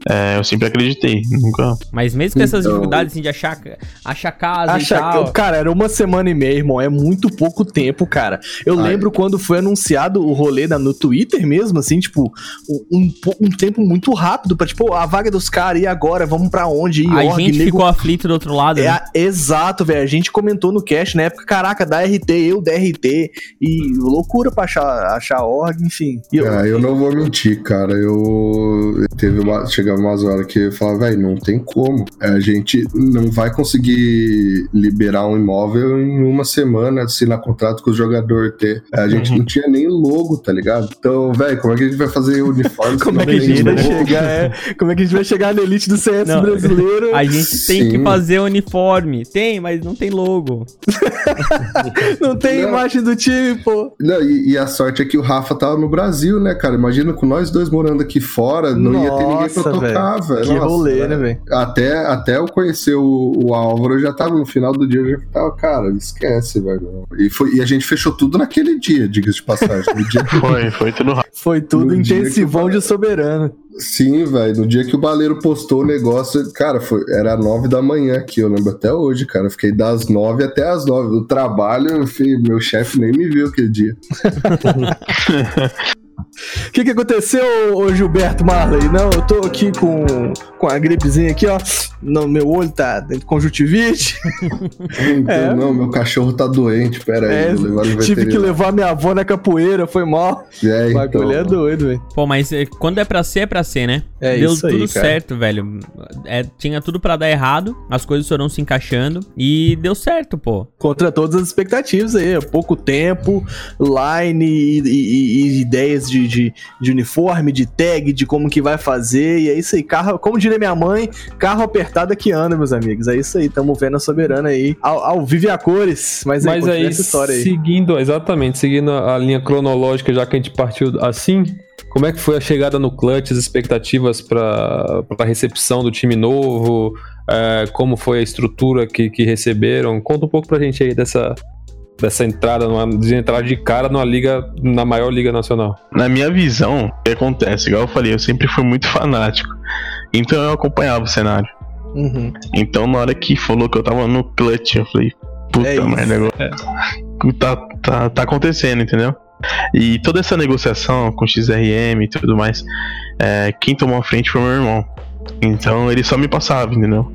É, eu sempre acreditei. Nunca. Mas mesmo com essas Então- dificuldades assim, de achar, achar casa Acha e tal. cara, era uma semana e meia, irmão. É muito pouco tempo, cara. Eu Ai. lembro quando foi anunciado o rolê da- no Twitter mesmo, assim, tipo, um, um po- tempo muito rápido pra, tipo, a vaga dos caras, e agora? Vamos pra onde? E A org, gente nego- ficou aflito do outro lado. É, né? exato, velho. A gente comentou no cast na época, caraca, da RT, eu da RT, e loucura pra achar, achar org, enfim. E eu- Ah, eu não vou mentir, cara. Eu teve uma, chegava umas horas que eu falava, velho, não tem como. A gente não vai conseguir liberar um imóvel em uma semana, assinar contrato com o jogador ter. A gente Uhum. não tinha nem logo, tá ligado? Então, velho, como é que a gente vai fazer uniforme? como é que a gente vai chegar? é? como é que a gente vai chegar na elite do CS Não, brasileiro? A gente tem que Sim. fazer uniforme. Tem, mas não tem logo. Não tem Não. imagem do time, pô. Não, e, e a sorte é que o Rafa tava no Brasil, né, cara? Imagina com nós dois morando aqui fora, não ia ter ninguém pra Nossa, tocar, velho. Que Nossa, rolê, né, velho? Até, até eu conhecer o, o Álvaro, eu já tava no final do dia, eu já tava, cara, esquece, velho. E, foi, e a gente fechou tudo naquele dia, diga-se de passagem. No dia que- Foi, foi tudo rápido. Foi tudo No que intensivão de soberano. Sim, velho. No dia que o Baleiro postou o negócio, cara, foi, era nove da manhã aqui, eu lembro até hoje, cara. Eu Fiquei das nove até as nove. No trabalho, eu meu chefe nem me viu aquele dia. O que, que aconteceu, ô Gilberto Marley? Não, eu tô aqui com, com a gripezinha aqui, ó. No meu olho tá dentro de conjuntivite. Então, É. não, meu cachorro tá doente, pera aí, É, tive que levar minha avó na capoeira, foi mal. É, O bagulho é então, doido, velho. Pô, mas é, quando é pra ser, é pra ser, né? É Deu isso aí, tudo cara. certo, velho. É, tinha tudo pra dar errado, as coisas foram se encaixando e deu certo, pô. Contra todas as expectativas aí, é pouco tempo, line e, e- e ideias de, de, de uniforme, de tag, de como que vai fazer, e é isso aí. Carro, como diria minha mãe, carro apertado é que anda, meus amigos. É isso aí, tamo vendo a soberana aí. Ao, ao vive a cores, mas, Mas continua aí, essa história aí. seguindo, exatamente, seguindo a a linha cronológica, já que a gente partiu assim, como é que foi a chegada no clutch, as expectativas para a recepção do time novo, é, como foi a estrutura que, que receberam? Conta um pouco pra gente aí dessa, dessa entrada, numa, de entrada de cara numa liga, na maior liga nacional. Na minha visão, o que acontece? Igual eu falei, eu sempre fui muito fanático. Então eu acompanhava o cenário. Uhum. Então na hora que falou que eu tava no clutch, eu falei, puta É merda, agora tá, tá, tá acontecendo, entendeu? E toda essa negociação com XRM e tudo mais, é, quem tomou a frente foi meu irmão. Então ele só me passava, entendeu?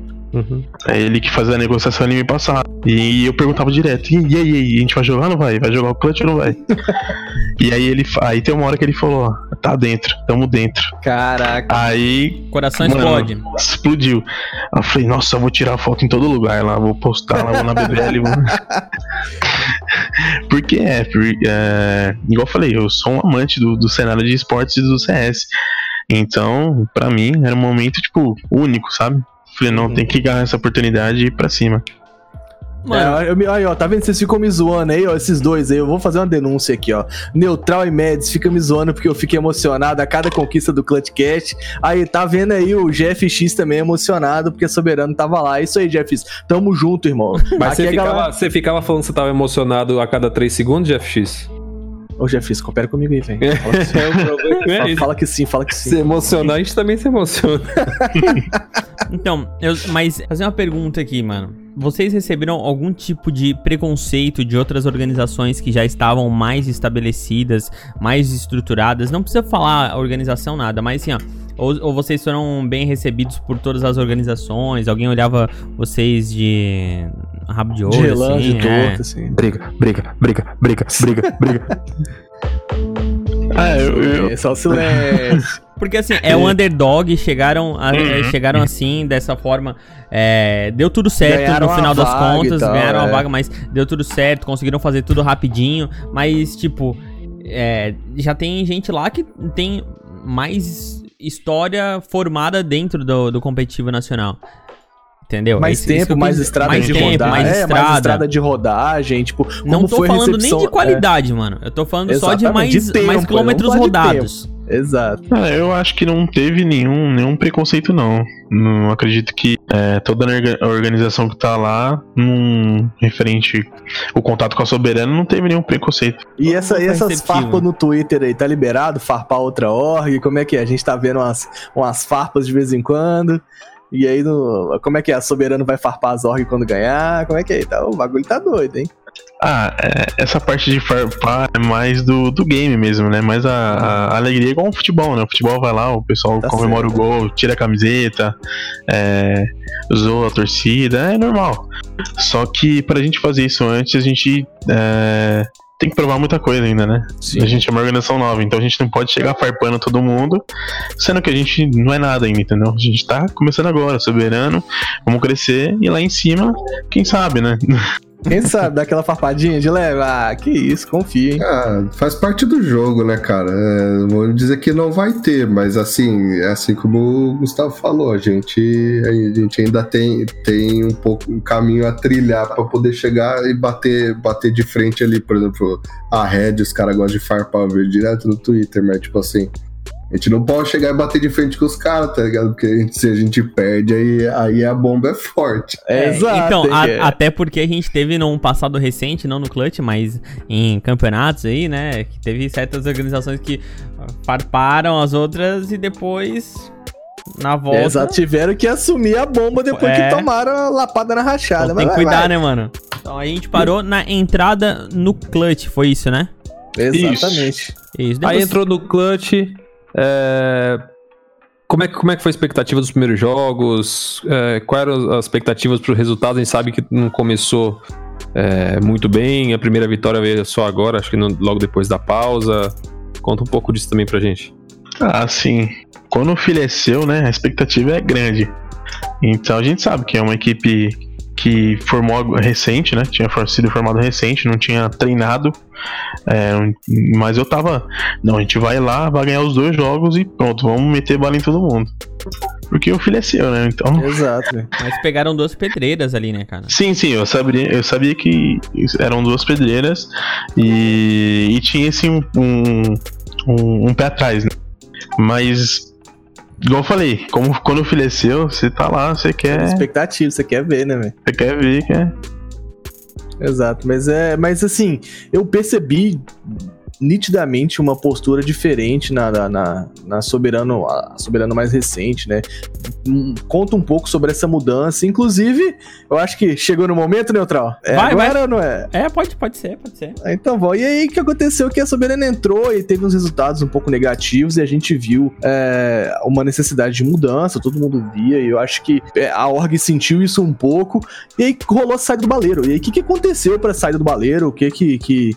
É ele que fazia a negociação, ele me passava. E eu perguntava direto, e, e aí, e aí, a gente vai jogar ou não vai? Vai jogar o clutch ou não vai? e aí ele aí tem uma hora que ele falou, ó, tá dentro, tamo dentro. Caraca. Aí Coração Mano, explode. explodiu. Aí eu falei, nossa, eu vou tirar foto em todo lugar lá, vou postar lá, vou na BBL. Vou... Porque é, por- é, igual eu falei, eu sou um amante do, do cenário de esportes e do CS. Então, pra mim, era um momento, tipo, único, sabe? Falei, não, tem que ganhar essa oportunidade e ir pra cima. Mano, É, eu me- aí, ó, tá vendo? Vocês ficam me zoando aí, ó, esses dois aí. Eu vou fazer uma denúncia aqui, ó. Neutral e Mads fica me zoando porque eu fiquei emocionado a cada conquista do Clutchcast. Aí, tá vendo aí o GFX também emocionado porque Soberano tava lá. É Isso aí, GFX. Tamo junto, irmão. Mas você a ficava, galera- você ficava falando que você tava emocionado a cada 3 segundos, FX? Ô, GFX, coopera comigo aí, velho. Fala que sim. É, é Fala, que sim, fala que sim. Se emocionar, a gente também se emociona. Então, eu- mas fazer uma pergunta aqui, mano. Vocês receberam algum tipo de preconceito de outras organizações que já estavam mais estabelecidas, mais estruturadas? Não precisa falar a organização nada, mas assim, ó. Ou, ou vocês foram bem recebidos por todas as organizações? Alguém olhava vocês de rabo de olho, De relance, assim? de é? assim. Briga, briga, briga, briga, briga, briga. Ah, eu, eu, É só silêncio. Porque assim, é o underdog, chegaram, a- Uhum. chegaram assim, dessa forma. é, deu tudo certo Ganharam no a final das contas, tal, ganharam a é. vaga, mas deu tudo certo, conseguiram fazer tudo rapidinho. Mas, tipo, é, já tem gente lá que tem mais história formada dentro do, do competitivo nacional. Entendeu? Mais Isso- isso tempo, que eu mais estrada mais de tempo, rodagem. mais é, estrada. mais estrada de rodagem, tipo, Não tô falando nem recepção- de é. qualidade, mano. Eu tô falando só de mais, de tempo, mais eu quilômetros rodados. Exato. Ah, eu acho que não teve nenhum, nenhum preconceito, não. Não acredito que é, toda a orga- a organização que tá lá, num, referente o contato com a Soberana, não teve nenhum preconceito. E, essa, e essas farpas no Twitter aí, tá liberado? Farpar outra org? Como é que é? A gente tá vendo umas, umas farpas de vez em quando. E aí, no, como é que é? A Soberano vai farpar as org quando ganhar? Como é que é? Tá, o bagulho tá doido, hein? Ah, é, essa parte de farpar é mais do, do game mesmo, né? Mas a, a alegria é igual o futebol, né? O futebol vai lá, o pessoal Tá comemora certo. o gol, tira a camiseta, é, zoa a torcida, é normal. Só que pra gente fazer isso antes, a gente é, tem que provar muita coisa ainda, né? A gente é uma organização nova, então a gente não pode chegar farpando todo mundo, sendo que a gente não é nada ainda, entendeu? A gente tá começando agora, soberano, vamos crescer e lá em cima, quem sabe, né? Quem sabe, dá aquela farpadinha de leve? Ah, que isso, confia, hein? Ah, faz parte do jogo, né, cara? É, vou dizer que não vai ter, mas assim, é assim como o Gustavo falou, a gente, a gente ainda tem, tem um pouco um caminho a trilhar pra poder chegar e bater, bater de frente ali, por exemplo, a Red, os caras gostam de farpar vejo direto no Twitter, mas tipo assim. A gente não pode chegar e bater de frente com os caras, tá ligado? Porque a gente- se a gente perde, aí, aí a bomba é forte. É, então, a- hein? até porque a gente teve num passado recente, não no Clutch, mas em campeonatos aí, né? Que teve certas organizações que farparam as outras e depois, na volta. Exato, tiveram que assumir a bomba depois É. que tomaram a lapada na rachada. Então tem que cuidar, vai. né, mano? Então a gente parou na entrada no Clutch, foi isso, né? Exatamente. Isso. Aí Depois- entrou no clutch. É, Como, é, que- como é que foi a expectativa dos primeiros jogos? É, quais eram as expectativas para o resultado? A gente sabe que não começou é, muito bem. A primeira vitória veio só agora, acho que no- logo depois da pausa. Conta um pouco disso também pra gente. Ah, sim. Quando o filho é seu, né, a expectativa é grande. Então a gente sabe que é uma equipe que formou algo recente, né? Tinha sido formado recente, não tinha treinado. É, mas eu tava. Não, a gente vai lá, vai ganhar os dois jogos e pronto, vamos meter bala em todo mundo. Porque o filho é seu, né? Então. Exato. Mas pegaram duas pedreiras ali, né, cara? Sim, sim, eu sabia, eu sabia que eram duas pedreiras e, e tinha assim um, um, um- um pé atrás, né? Mas, igual eu falei, como, quando o filho é você tá lá, você quer, Expectativa, você quer ver, né, velho? você quer ver, quer. Exato, mas é, mas assim, eu percebi nitidamente uma postura diferente na, na, na, na soberano, a soberano mais recente, né? Hum, Conta um pouco sobre essa mudança, inclusive, eu acho que chegou no momento neutral. É Vai, agora vai. ou não é? É, pode, pode ser, pode ser. Ah, Então, bom, e aí o que aconteceu? Que a Soberana entrou e teve uns resultados um pouco negativos e a gente viu é, uma necessidade de mudança, todo mundo via, e eu acho que é, a org sentiu isso um pouco, e aí rolou a saída do baleiro. E aí o que, que aconteceu pra saída do baleiro? O que que. que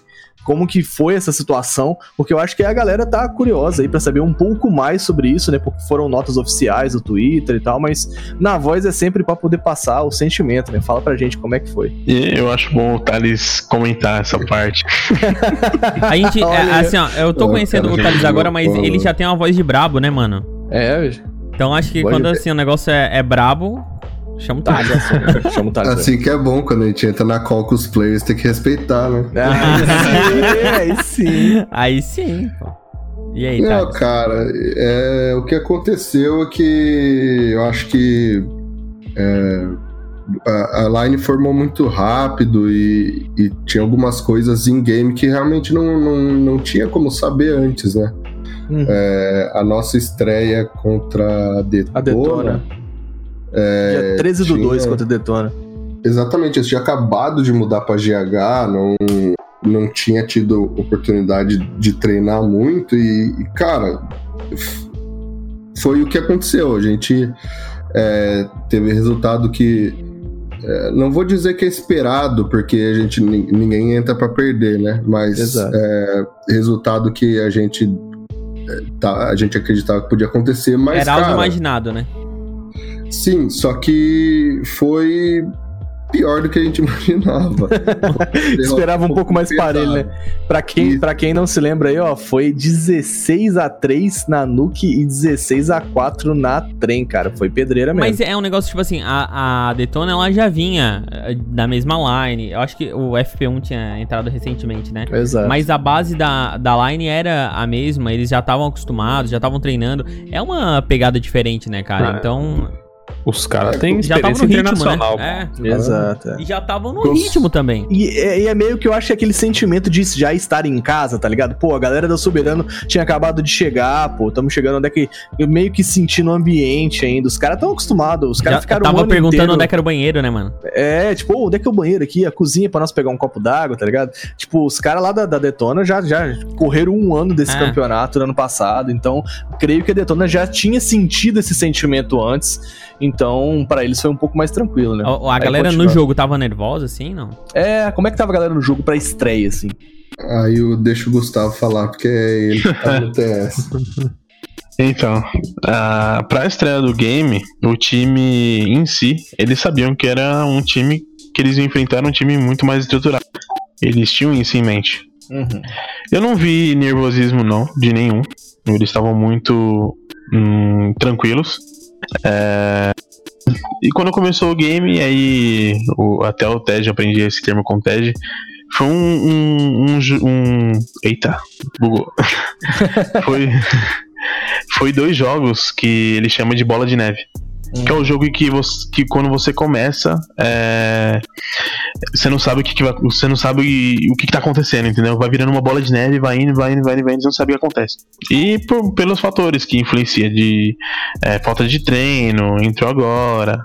como que foi essa situação? Porque eu acho que a galera tá curiosa aí pra saber um pouco mais sobre isso, né? Porque foram notas oficiais do Twitter e tal, mas na voz é sempre pra poder passar o sentimento, né? Fala pra gente como é que foi. E eu acho bom o Thales comentar essa parte. A gente, é, assim, ó, eu tô conhecendo o Thales agora, mas ele já tem uma voz de brabo, né, mano? É, Então acho que Pode quando ver. assim o negócio é, é brabo, chama o Thales. chama o Thales. Assim que é bom, quando a gente entra na call com os players, tem que respeitar, né? Aí sim, aí sim. Aí sim, pô. E aí, Não, Thales? cara, é, o que aconteceu é que eu acho que é, a, a line formou muito rápido e, e tinha algumas coisas em game que realmente não, não, não tinha como saber antes, né? Uhum. É, a nossa estreia contra a Detona. A Detona. É, Dia 13 do tinha- 2 contra Detona. Exatamente, eles tinham acabado de mudar pra GH, não, não tinha tido oportunidade de treinar muito e, e, cara, foi o que aconteceu. A gente é, teve resultado que é, não vou dizer que é esperado, porque a gente nin- ninguém entra pra perder, né? Mas é, resultado que a gente é, tá, a gente acreditava que podia acontecer, mas Era algo cara, imaginado, né? Sim, só que foi pior do que a gente imaginava. Esperava um pouco mais parelho, né? Pra quem, pra quem não se lembra aí, ó, foi 16 a 3 na Nuke e 16 a 4 na Trem, cara. Foi pedreira mesmo. Mas é um negócio, tipo assim, a, a Detona ela já vinha eh, da mesma line. Eu acho que o FP1 tinha entrado recentemente, né? Exato. Mas a base da, da line era a mesma, eles já estavam acostumados, já estavam treinando. É uma pegada diferente, né, cara? Ah, então. Os caras têm Já experiência no ritmo, internacional. né? É. Exato. é. E já estavam no ritmo também. E é, e é meio que eu acho que aquele sentimento de já estar em casa, tá ligado? Pô, a galera do Soberano tinha acabado de chegar, pô, estamos chegando onde é que. Eu meio que sentindo o ambiente ainda. Os caras estão acostumados, os caras ficaram. um tava ano perguntando inteiro- onde é que era o banheiro, né, mano? É, tipo, "Ô, onde é que é o banheiro aqui? A cozinha pra nós pegar um copo d'água, tá ligado? Tipo, os caras lá da, da Detona já, já correram um ano desse É. campeonato no ano passado, então creio que a Detona já tinha sentido esse sentimento antes, então pra eles foi um pouco mais tranquilo, né? A, a galera no jogo tava nervosa, assim, não? É, como é que tava a galera no jogo pra estreia, assim? Aí eu deixo o Gustavo falar, porque é ele que tá no TS. Então, ah, pra estreia do game, o time em si, eles sabiam que era um time que eles iam enfrentar um time muito mais estruturado. Eles tinham isso em mente. Uhum. Eu não vi nervosismo não, de nenhum. Eles estavam muito hum, tranquilos. É, E quando começou o game, aí o- até o TED, aprendi esse termo com o TED. Foi um. um, um, um- Eita, bugou. foi, foi dois jogos que ele chama de bola de neve. Que é o jogo que, você, que quando você começa, é, você não sabe o que, que vai, você não sabe o que, que tá acontecendo, entendeu? Vai virando uma bola de neve, vai indo, vai indo, vai indo, vai indo, você não sabe o que acontece. E por- pelos fatores que influencia de é, falta de treino, entrou agora.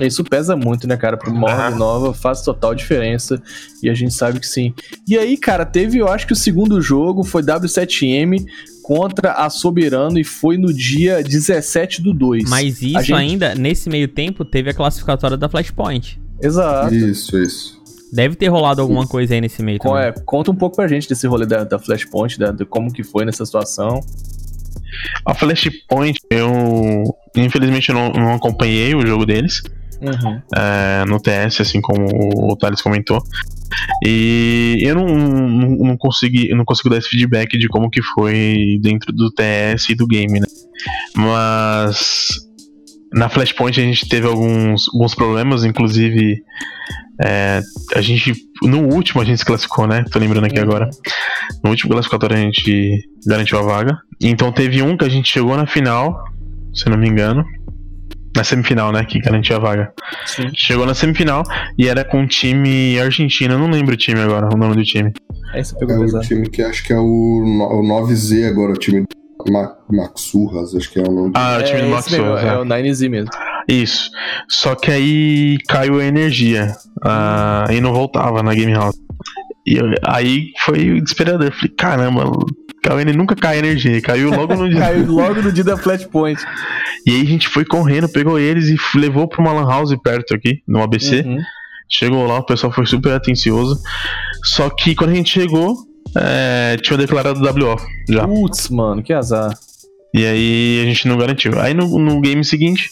Isso pesa muito, né, cara? Pro modo nova faz total diferença e a gente sabe que sim. E aí, cara, teve, eu acho que o segundo jogo foi W7M contra a Soberano e foi no dia 17 do 2. Mas isso gente- ainda, nesse meio tempo, teve a classificatória da Flashpoint. Exato. Isso, isso. Deve ter rolado alguma coisa aí nesse meio também. é, conta um pouco pra gente desse rolê da, da Flashpoint, da, de como que foi nessa situação. A Flashpoint, eu infelizmente eu não, não acompanhei o jogo deles. Uhum. é, no TS, assim como o Thales comentou. E eu não, não, não consegui, eu não consigo dar esse feedback de como que foi dentro do TS e do game, né? Mas na Flashpoint a gente teve alguns, alguns problemas, inclusive é, a gente no último a gente se classificou, né? Tô lembrando aqui agora. No último classificatório a gente garantiu a vaga. Então teve um que a gente chegou na final, se eu não me engano. Na semifinal, né? Que garantiu a vaga. Chegou na semifinal e era com um time argentino. Eu não lembro o time agora, o nome do time. Aí você É pegou o pesado. time que acho que é o, o 9Z agora, o time do Ma Maxurras, acho que é o nome. Ah, o time é do esse Max mesmo, Souza, é é. o 9Z mesmo. Isso. Só que aí caiu a energia. ah, e não voltava na Game House. E eu- aí foi desesperador. Eu Falei, caramba, caiu, ele nunca cai energia. Caiu logo no dia. Caiu logo no dia da Flashpoint. E aí a gente foi correndo, pegou eles e levou pra uma lan house perto aqui, no ABC. Uhum. Chegou lá, o pessoal foi super atencioso. Só que quando a gente chegou, é, tinha declarado WO já. Putz, mano, que azar. E aí a gente não garantiu. Aí no, no game seguinte,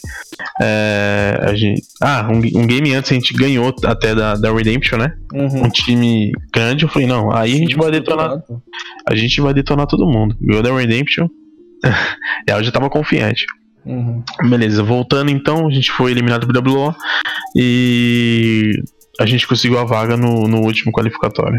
é, a gente. Ah, um, um game antes a gente ganhou até da, da Redemption, né? Uhum. Um time grande. Eu falei, não, aí a gente vai detonar. A gente vai detonar todo mundo. Ganhou da Redemption. e aí eu já tava confiante. Uhum. Beleza, voltando então, a gente foi eliminado pro WO e a gente conseguiu a vaga no, no último qualificatório.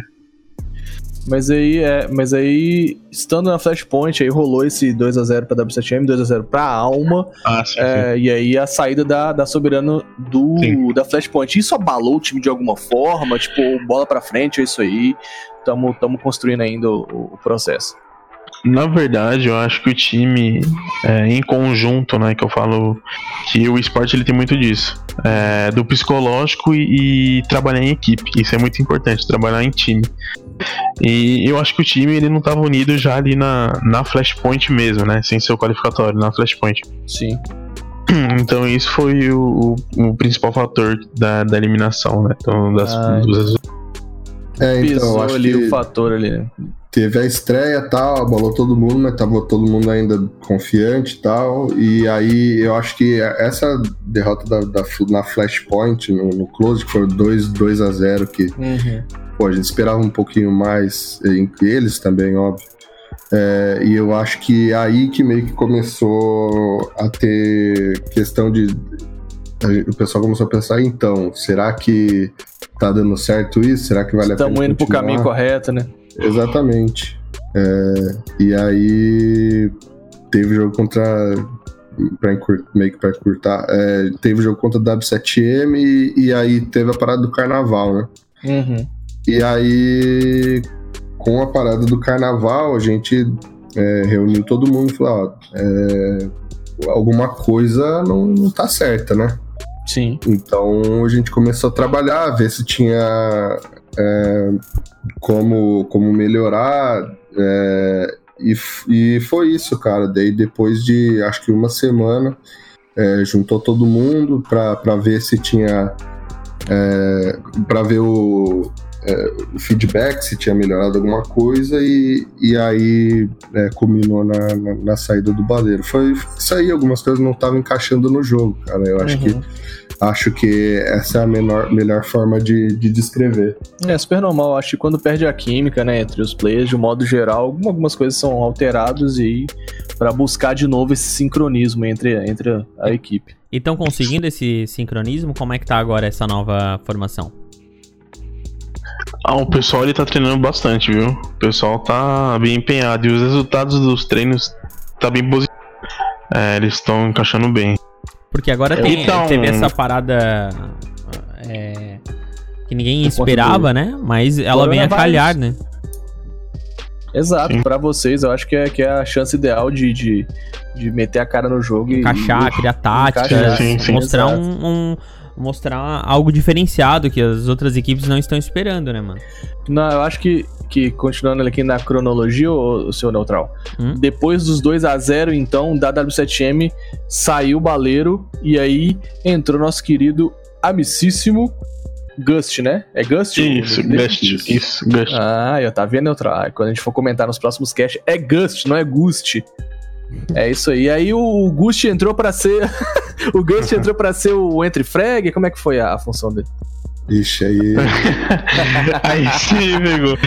Mas aí, é, mas aí, estando na Flashpoint, aí rolou esse 2x0 pra W7M, 2x0 pra Alma. Ah, sim, é, E aí a saída da, da Soberano do, da Flashpoint. Isso abalou o time de alguma forma? Tipo, bola pra frente, é isso aí. Tamo, tamo construindo ainda o, o processo. Na verdade, eu acho que o time, é, em conjunto, né, que eu falo que o esporte ele tem muito disso, é, do psicológico e, e trabalhar em equipe. Isso é muito importante, trabalhar em time. E eu acho que o time ele não estava unido já ali na, na Flashpoint mesmo, né, sem ser o qualificatório, na Flashpoint. Sim. Então isso foi o, o, o principal fator da, da eliminação, né? Então, das, Ah, dos É, então, Pisou acho ali que o fator ali, né? teve a estreia e tal, abalou todo mundo, mas tava todo mundo ainda confiante e tal. E aí eu acho que essa derrota da, da- na Flashpoint, no, no Close, que foi 2, 2 a 0 que Uhum. Pô, a gente esperava um pouquinho mais, em- eles também, óbvio. É, e eu acho que é aí que meio que começou a ter questão de. O pessoal começou a pensar, então, será que tá dando certo isso? Será que vale a pena? Estamos indo pro continuar? caminho correto, né? Exatamente. É, e aí teve jogo contra. Pra encur- meio que pra encurtar. é, teve jogo contra a W7M e, e aí teve a parada do carnaval, né? Uhum. E aí, com a parada do carnaval, a gente é, reuniu todo mundo e falou: ó, é, alguma coisa não, não tá certa, né? Sim. Então a gente começou a trabalhar, ver se tinha é, como, como melhorar. é, e, e foi isso, cara. Daí depois de acho que uma semana, é, juntou todo mundo pra, pra ver se tinha. É, pra ver o, é, o feedback, se tinha melhorado alguma coisa, e, e aí é, culminou na, na, na saída do baleiro. Foi isso aí, algumas coisas não estavam encaixando no jogo, cara. Eu acho que Uhum. Acho que essa é a menor, melhor forma de, de descrever. É super normal, acho que quando perde a química, né, entre os players, de um modo geral, algum- algumas coisas são alteradas e para buscar de novo esse sincronismo entre, entre a equipe. E estão conseguindo esse sincronismo? Como é que tá agora essa nova formação? Ah, o pessoal ele tá treinando bastante, viu? O pessoal tá bem empenhado e os resultados dos treinos tá bem positivos. É, eles estão encaixando bem. Porque agora tem, Então- teve essa parada é, que ninguém esperava, né? Mas ela vem a calhar, né? Exato, pra vocês eu acho que é, que é a chance ideal de, de, de meter a cara no jogo e. Encaixar, e- criar tática, encaixar, sim, sim. mostrar um, um- mostrar algo diferenciado que as outras equipes não estão esperando, né, mano? Não, eu acho que, que continuando aqui na cronologia, o, seu Neutral, Hum? depois dos 2 a 0 então, da W7M, saiu o baleiro e aí entrou nosso querido amicíssimo Gust, né? É Gust? Isso, Gust. Isso, Gust. Ah, eu tá vendo, Neutral? Quando a gente for comentar nos próximos casts, é Gust, não é Gust. É isso aí. Aí o Gust entrou pra ser. o Gust entrou pra ser o entre frag? Como é que foi a, a função dele? Ixi, aí. Aí você me pegou.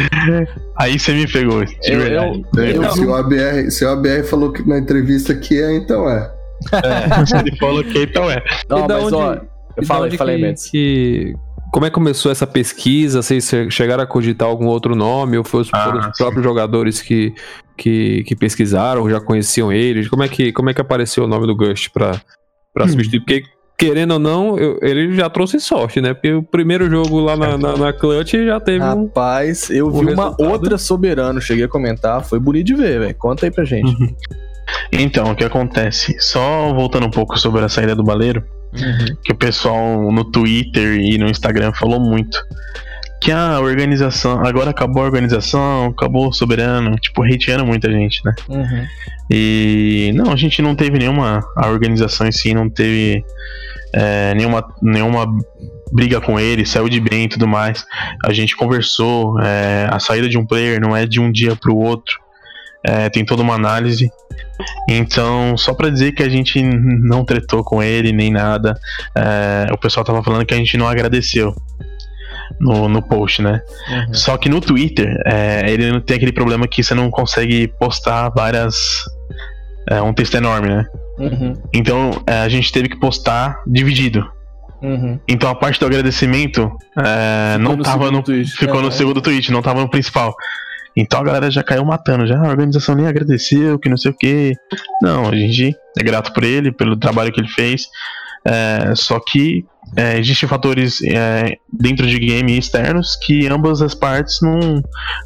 Aí você me pegou, de Eu- verdade. eu- se, o ABR, se o ABR falou que na entrevista que é, então é. É, ele falou que então é. Não, E mas onde- ó. Eu falei, falei, que, Mendes. que- Como é que começou essa pesquisa? Vocês che- chegaram a cogitar algum outro nome? Ou foi os, Ah, foram os sim. próprios jogadores que, que, que pesquisaram, já conheciam eles? Como é que, como é que apareceu o nome do Gust pra, pra substituir? Porque, querendo ou não, eu- ele já trouxe sorte, né? Porque o primeiro jogo lá na, na, na Clutch já teve um. Rapaz, eu um vi uma resultado. outra soberano, cheguei a comentar, foi bonito de ver, velho. Conta aí pra gente. Então, o que acontece? Só voltando um pouco sobre a saída do baleiro, que o pessoal no Twitter e no Instagram falou muito. Que a organização, agora acabou a organização, acabou o soberano, tipo, hateando muita gente, né? Uhum. E não, a gente não teve nenhuma. A organização em si não teve é, nenhuma, nenhuma briga com ele, saiu de bem e tudo mais. A gente conversou, é, a saída de um player não é de um dia pro outro. É, tem toda uma análise. Então, só pra dizer que a gente não tretou com ele nem nada, é, o pessoal tava falando que a gente não agradeceu no, no post, né? Uhum. Só que no Twitter, é, ele não tem aquele problema que você não consegue postar várias. É, um texto enorme, né? Uhum. Então é, a gente teve que postar dividido. Uhum. Então a parte do agradecimento é, não no tava no. tweet. Ficou no segundo tweet, não tava no principal. Então a galera já caiu matando, já "Ah, a organização nem agradeceu, que não sei o que. Não, a gente é grato por ele, pelo trabalho que ele fez. É, só que é, existem fatores é, dentro de game externos que ambas as partes não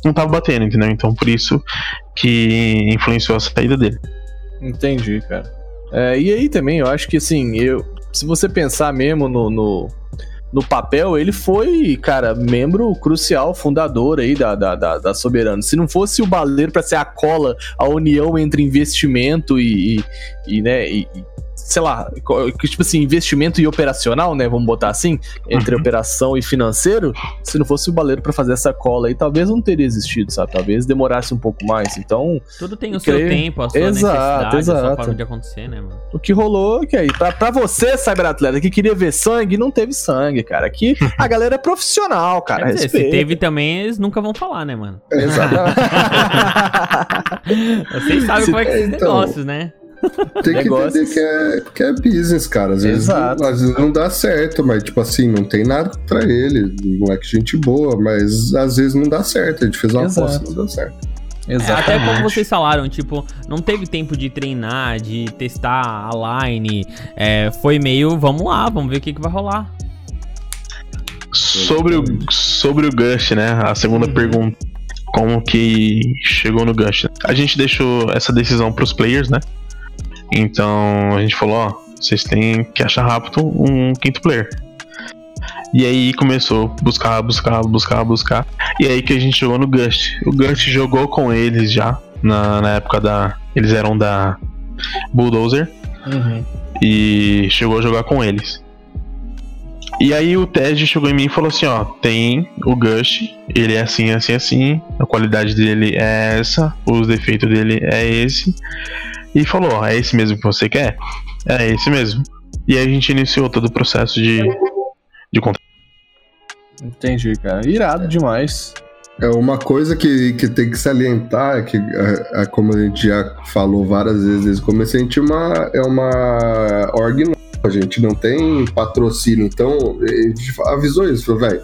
não estavam batendo, entendeu? Então por isso que influenciou a saída dele. Entendi, cara. É, e aí também, eu acho que assim, eu, se você pensar mesmo no, no, no papel, ele foi, cara, membro crucial, fundador aí da, da, da, da Soberano. Se não fosse o Baleiro pra ser a cola, a união entre investimento e, e, e, né, e sei lá, tipo assim, investimento e operacional, né? Vamos botar assim, entre Uhum. operação e financeiro, se não fosse o baleiro pra fazer essa cola aí, talvez não teria existido, sabe? Talvez demorasse um pouco mais. Então, Tudo tem o seu creio- tempo, a sua Exato, necessidade, a sua exato. forma de acontecer, né, mano? o que rolou, que aí, pra, pra você, cyberatleta, que queria ver sangue, não teve sangue, cara. Aqui a galera é profissional, cara. Dizer, se teve também, eles nunca vão falar, né, mano? Exatamente. Vocês sabem Se- como é que é esses então, negócios, né? Tem que Negócios. entender que é, que é business, cara. Às vezes, Exato. às vezes não dá certo, mas, tipo assim, não tem nada pra ele. Não é que gente boa, mas às vezes não dá certo. A gente fez uma Exato. aposta e não deu certo. É, até como Exatamente. vocês falaram, tipo, não teve tempo de treinar, de testar a line. É, foi meio, vamos lá, vamos ver o que, que vai rolar. Sobre o, sobre o Gust, né? A segunda pergunta. Como que chegou no Gust? A gente deixou essa decisão pros players, né? Então a gente falou, ó, vocês têm que achar rápido um quinto player. E aí começou a buscar, buscar, buscar, buscar. E aí que a gente jogou no Gust. O Gust jogou com eles já. Na, na época da. Eles eram da Bulldozer. Uhum. E chegou a jogar com eles. E aí o Ted chegou em mim e falou assim, ó, tem o Gush, ele é assim, assim, assim, a qualidade dele é essa, os defeitos dele é esse. E falou, ó, é esse mesmo que você quer? É esse mesmo. E aí a gente iniciou todo o processo de, de contrato. Entendi, cara. Irado demais. É uma coisa que, que tem que salientar, é que, é, é como a gente já falou várias vezes desde o começo, a gente é uma, é uma org nova, a gente não tem patrocínio, então a gente avisou isso, falou, velho,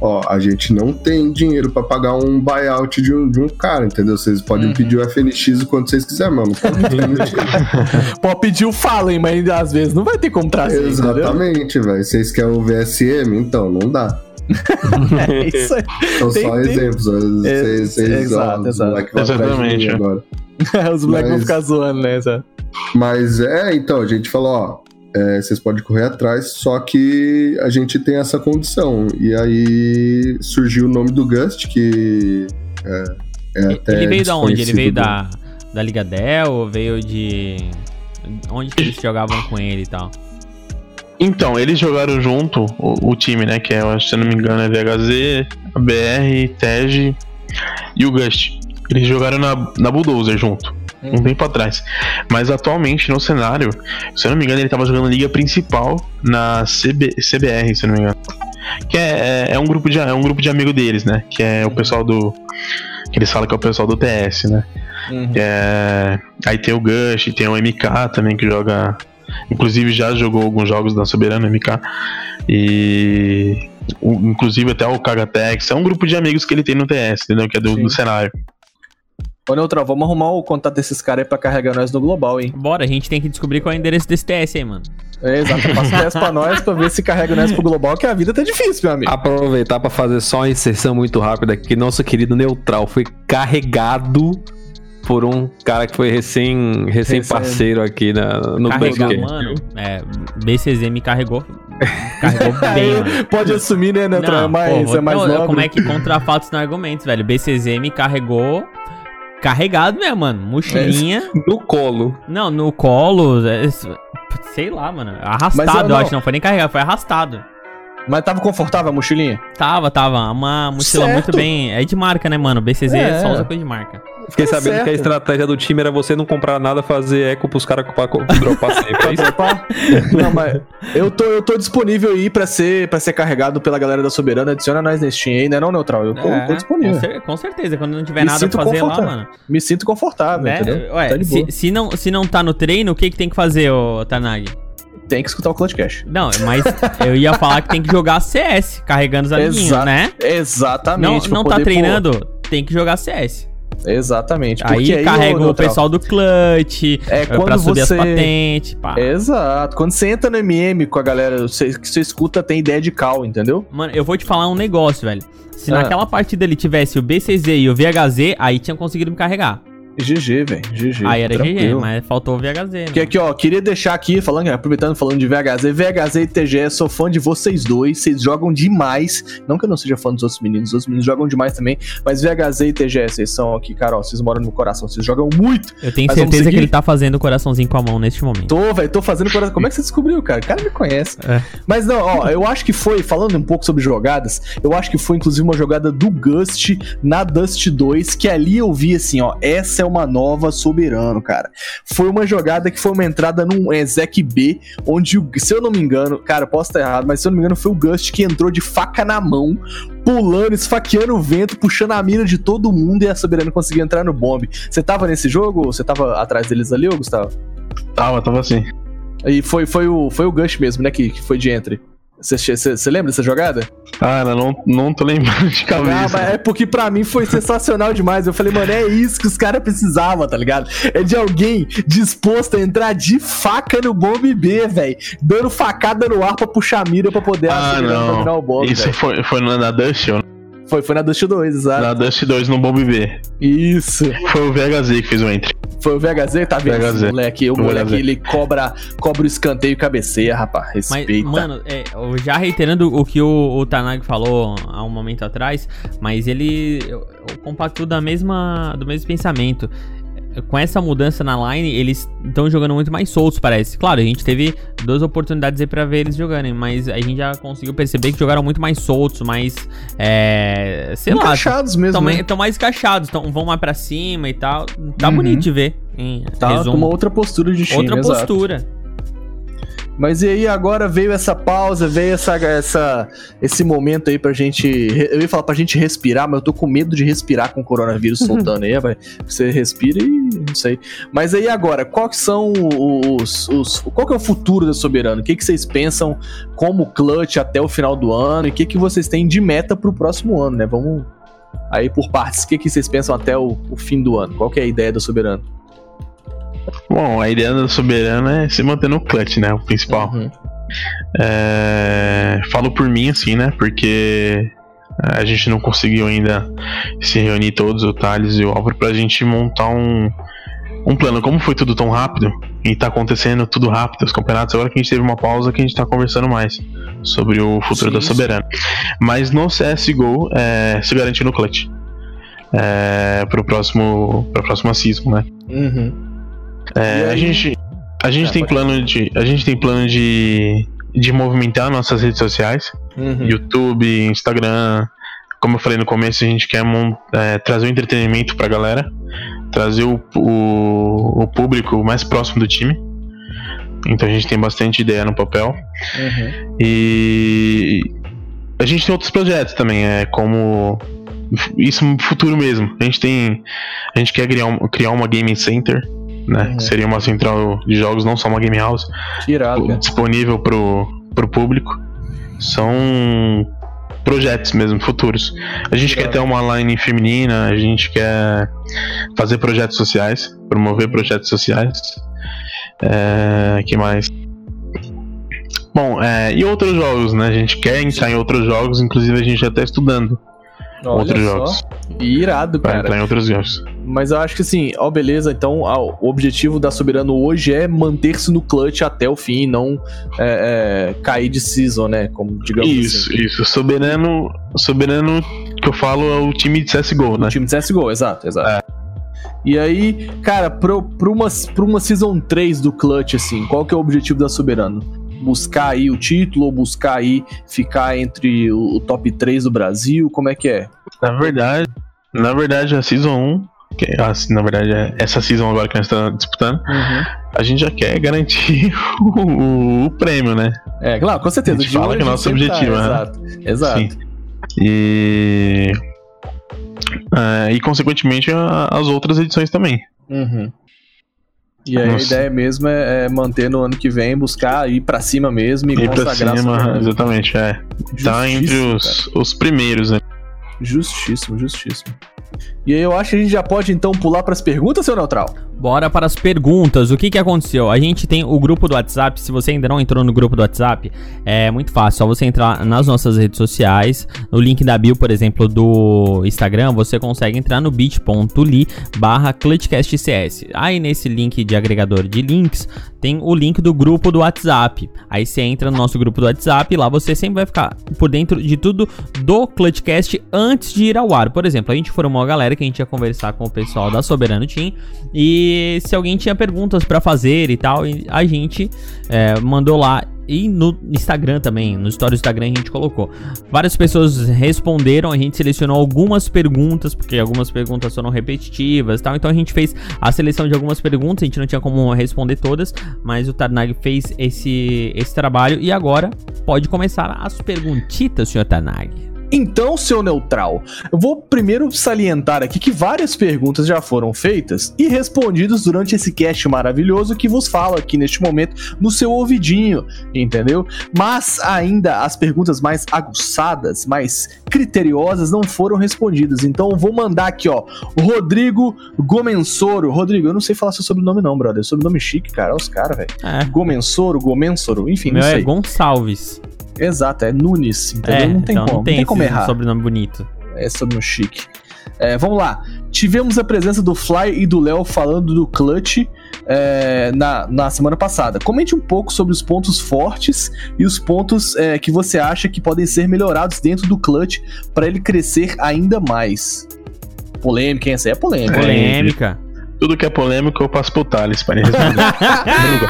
ó, a gente não tem dinheiro pra pagar um buyout de um, de um cara, entendeu? Vocês podem Uhum. pedir o FNX o quanto vocês quiserem, mano. Pode pedir o Fallen, mas às vezes não vai ter como trazer? Exatamente, velho. Vocês querem o VSM? Então, não dá. É isso aí. São Tem- só tem- exemplos. Vocês, vocês, exato, exato. Exatamente. agora. Os moleques vão Mas- ficar zoando, né? Zé? Mas é, então, a gente falou, ó, é, vocês podem correr atrás, só que a gente tem essa condição. E aí surgiu o nome do Gust, que é, é até ele veio da onde? Ele veio do- da, da Liga Dell ou veio de. Onde que eles jogavam com ele e tal? Então, eles jogaram junto, o, o time, né? Que é, se eu não me engano, é VHZ, a BR, TEG e o Gust. Eles jogaram na, na Bulldozer junto, um tempo atrás. Mas atualmente no cenário, se eu não me engano, ele tava jogando liga principal na CB, CBR, se eu não me engano. Que é, é, um grupo de, é um grupo de amigo deles, né? Que é o pessoal do. Que eles falam que é o pessoal do TS, né? Uhum. É, aí tem o Gush, tem o MK também que joga. Inclusive já jogou alguns jogos da Soberana MK. E. o- inclusive até o Kagatex. É um grupo de amigos que ele tem no TS, entendeu? Que é do, do cenário. Ô, Neutral, vamos arrumar o contato desses caras aí pra carregar nós no global, hein? Bora, a gente tem que descobrir qual é o endereço desse TS aí, mano. É, exato. Passa o teste pra nós pra ver se carrega nós pro global, que a vida tá difícil, meu amigo. Aproveitar pra fazer só uma inserção muito rápida que nosso querido Neutral foi carregado por um cara que foi recém, recém parceiro aqui na, no Carregar, mano. É, BCZ me carregou. Carregou bem, mano. Pode assumir, né, Neutral? Não, é mais, pô, é mais não. Como é que contra fatos não argumentos, velho? BCZ me carregou. Carregado mesmo, mano. Mochilinha. No colo. Não, no colo. é, sei lá, mano. Arrastado, Mas eu eu não- acho. Não foi nem carregado, foi arrastado. Mas tava confortável a mochilinha? Tava, tava. Uma mochila Certo. muito bem. É de marca, né, mano? BCZ É. só usa coisa de marca. Fiquei Tá sabendo certo. que a estratégia do time era você não comprar nada, fazer eco pros caras dropar sempre. É? Dropar? Não, mas eu tô, eu tô disponível aí pra ser, pra ser carregado pela galera da Soberana. Adiciona nós nesse Steam aí, né, não, Neutral? Eu tô, É, tô disponível. Com, cer- com certeza. Quando não tiver Me nada pra fazer lá, mano. Me sinto confortável, Né? entendeu? Ué, Tá de se, boa. se, não, se não tá no treino, o que, que tem que fazer, ô Tanag? Tem que escutar o Clutch Cash. Não, mas eu ia falar que tem que jogar CS, carregando os amiguinhos, Exa- né? Não, Exatamente. pra não tá treinando, tem que jogar CS. Exatamente. Aí, porque carrega o pessoal do clutch, É, é, pra quando subir você- as patentes, pá. Exato. Quando você entra no MM com a galera, você, que você escuta tem ideia de cal, entendeu? Mano, eu vou te falar um negócio, velho. Se Ah. naquela partida ele tivesse o BCZ e o VHZ, aí tinha conseguido me carregar. GG, velho. GG. Aí era GG, mas faltou o VHZ. Né? Que aqui, ó, queria deixar aqui, falando, aproveitando falando de VHZ, VHZ e TGE, sou fã de vocês dois, vocês jogam demais. Não que eu não seja fã dos outros meninos, os outros meninos jogam demais também, mas VHZ e TGE, vocês são aqui, Carol, vocês moram no coração, vocês jogam muito. Eu tenho certeza que ele tá fazendo o coraçãozinho com a mão neste momento. Tô, velho, tô fazendo coração. Como é que você descobriu, cara? O cara me conhece. É. Mas não, ó, eu acho que foi, falando um pouco sobre jogadas, eu acho que foi inclusive uma jogada do Gust na Dust 2, que ali eu vi assim, ó, essa é uma nova soberano, cara. Foi uma jogada que foi uma entrada num Exec B, onde, se eu não me engano, cara, posso estar errado, mas se eu não me engano, foi o Gust que entrou de faca na mão, pulando, esfaqueando o vento, puxando a mira de todo mundo e a soberano conseguiu entrar no bombe. Você tava nesse jogo? ou Você tava atrás deles ali, ô Gustavo? Tava, tava assim. E foi, foi, o, foi o Gush mesmo, né? Que, que foi de entre. Você lembra dessa jogada? Cara, não, não tô lembrando de Ah, cabeça. mas é porque pra mim foi sensacional demais. Eu falei, mano, é isso que os caras precisavam, tá ligado? É de alguém disposto a entrar de faca no bombe B, velho. Dando facada no ar pra puxar a mira pra poder Ah, acelerar dominar o não. bombe, Isso foi, foi na Dust, ou Foi, foi na Dust 2, exato. na Dust 2 no Bomb B. Isso. Foi o VHZ que fez o entry. Foi o VHZ, tá vendo? VHZ. Moleque, o O moleque, VHZ. ele cobra, cobra o escanteio e cabeceia, rapaz. Mas, Respeita. mano, é, já reiterando o que o, o Tanag falou há um momento atrás, mas ele eu, eu compacto da mesma, do mesmo pensamento. Com essa mudança na line, eles estão jogando muito mais soltos, parece. Claro, a gente teve duas oportunidades aí pra ver eles jogarem, mas a gente já conseguiu perceber que jogaram muito mais soltos, mais. É, sei lá. Encaixados mesmo, Estão né? mais encaixados, tão, vão mais pra cima e tal. Tá Uhum. bonito de ver. Em Tá resumo. uma outra postura de time, Outra exato. postura. Mas e aí, agora veio essa pausa, veio essa, essa, esse momento aí pra gente. Eu ia falar pra gente respirar, mas eu tô com medo de respirar com o coronavírus soltando aí, vai. Você respira e não sei. Mas aí agora, quais são os. os qual que é o futuro da Soberano? O que, que vocês pensam como clutch até o final do ano? E o que, que vocês têm de meta pro próximo ano, né? Vamos aí por partes. O que, que vocês pensam até o, o fim do ano? Qual que é a ideia da Soberano? Bom, a ideia da Soberana é se manter no clutch, né? O principal. Uhum. É, Falo por mim, assim, né? Porque a gente não conseguiu ainda se reunir todos, o Thales e o Álvaro, pra gente montar um, um plano. Como foi tudo tão rápido e tá acontecendo tudo rápido, os campeonatos, agora que a gente teve uma pausa que a gente tá conversando mais sobre o futuro Sim, da sim. Soberana. Mas no CSGO, é, se garantir no clutch. É, pro próximo, pra próxima season, né? Uhum. É, a gente, a gente Ah, tem plano de, a gente tem plano de, de movimentar nossas redes sociais, Uhum. YouTube, Instagram. Como eu falei no começo, a gente quer é, trazer o entretenimento pra galera, trazer o, o, o público mais próximo do time. Então a gente tem bastante ideia no papel. Uhum. E a gente tem outros projetos também, é como isso no futuro mesmo. A gente tem a gente quer criar, um- criar uma gaming center, né? Uhum. Que seria uma central de jogos, não só uma game house, irado, cara. disponível pro, pro público. São projetos mesmo futuros. A gente quer ter uma line feminina, a gente quer fazer projetos sociais, promover projetos sociais. É, que mais? Bom, é, e outros jogos, né? A gente quer entrar em outros jogos, inclusive a gente já tá estudando Olha outros só. jogos. Irado, Pra cara. entrar em outros jogos. Mas eu acho que assim, ó, beleza. Então, ah, o objetivo da Soberano hoje é manter-se no clutch até o fim e não é, é, cair de season, né? Como digamos Isso, assim. isso. Soberano, soberano que eu falo é o time de CSGO, né? O time de CSGO, exato, exato. E aí, cara, pro, uma, pro uma Season 3 do Clutch, assim, qual que é o objetivo da Soberano? Buscar aí o título ou buscar aí ficar entre o, o top 3 do Brasil? Como é que é? Na verdade, na verdade, a Season 1, que é, a- na verdade, é essa Season agora que nós estamos disputando, a gente já quer garantir o, o prêmio, né? É, claro, com certeza. A gente fala que é nosso sempre objetivo, né? Exato, exato. Sim. E. é, e consequentemente a- as outras edições também. Uhum. E aí a ideia mesmo é, é manter no ano que vem, buscar ir pra cima mesmo e pra consagrar a cima, exatamente, é. Tá entre os, os primeiros, né? Justíssimo, justíssimo. E aí eu acho que a gente já pode então pular pras perguntas, seu Neutral. Bora para as perguntas. O que que aconteceu? A gente tem o grupo do WhatsApp. Se você ainda não entrou no grupo do WhatsApp, é muito fácil. Só você entrar nas nossas redes sociais. No link da bio, por exemplo, do Instagram, você consegue entrar no bit.ly barra ClutchCastCS. Aí nesse link de agregador de links, tem o link do grupo do WhatsApp. Aí você entra no nosso grupo do WhatsApp e lá você sempre vai ficar por dentro de tudo do Clutchcast antes de ir ao ar. Por exemplo, a gente formou a galera que a gente ia conversar com o pessoal da Soberano Team e se alguém tinha perguntas pra fazer e tal, a gente é, mandou lá e no Instagram também, no story do Instagram a gente colocou. Várias pessoas responderam, a gente selecionou algumas perguntas, porque algumas perguntas foram repetitivas tal. Então a gente fez a seleção de algumas perguntas, a gente não tinha como responder todas, mas o Tarnag fez esse, esse trabalho e agora pode começar as perguntitas, senhor Tarnag. Então, seu neutral, eu vou primeiro salientar aqui que várias perguntas já foram feitas e respondidas durante esse cast maravilhoso que vos falo aqui neste momento no seu ouvidinho, entendeu? Mas ainda as perguntas mais aguçadas, mais criteriosas não foram respondidas. Então eu vou mandar aqui, ó, Rodrigo Gomensoro. Rodrigo, eu não sei falar seu sobrenome não, brother. Sobrenome chique, cara. Olha os caras, velho. É. Gomensoro, Gomensoro, enfim, Meu não é sei. Gonçalves. Exato, é Nunes, entendeu? É, não tem então como, não tem, tem como esse errar. sobrenome bonito. É sobre um chique. É, vamos lá. Tivemos a presença do Fly e do Léo falando do Clutch é, na, na semana passada. Comente um pouco sobre os pontos fortes e os pontos é, que você acha que podem ser melhorados dentro do Clutch para ele crescer ainda mais. Polêmica, hein? Essa aí é polêmica. Polêmica. Tudo que é polêmico eu passo pro Thales pra ele responder.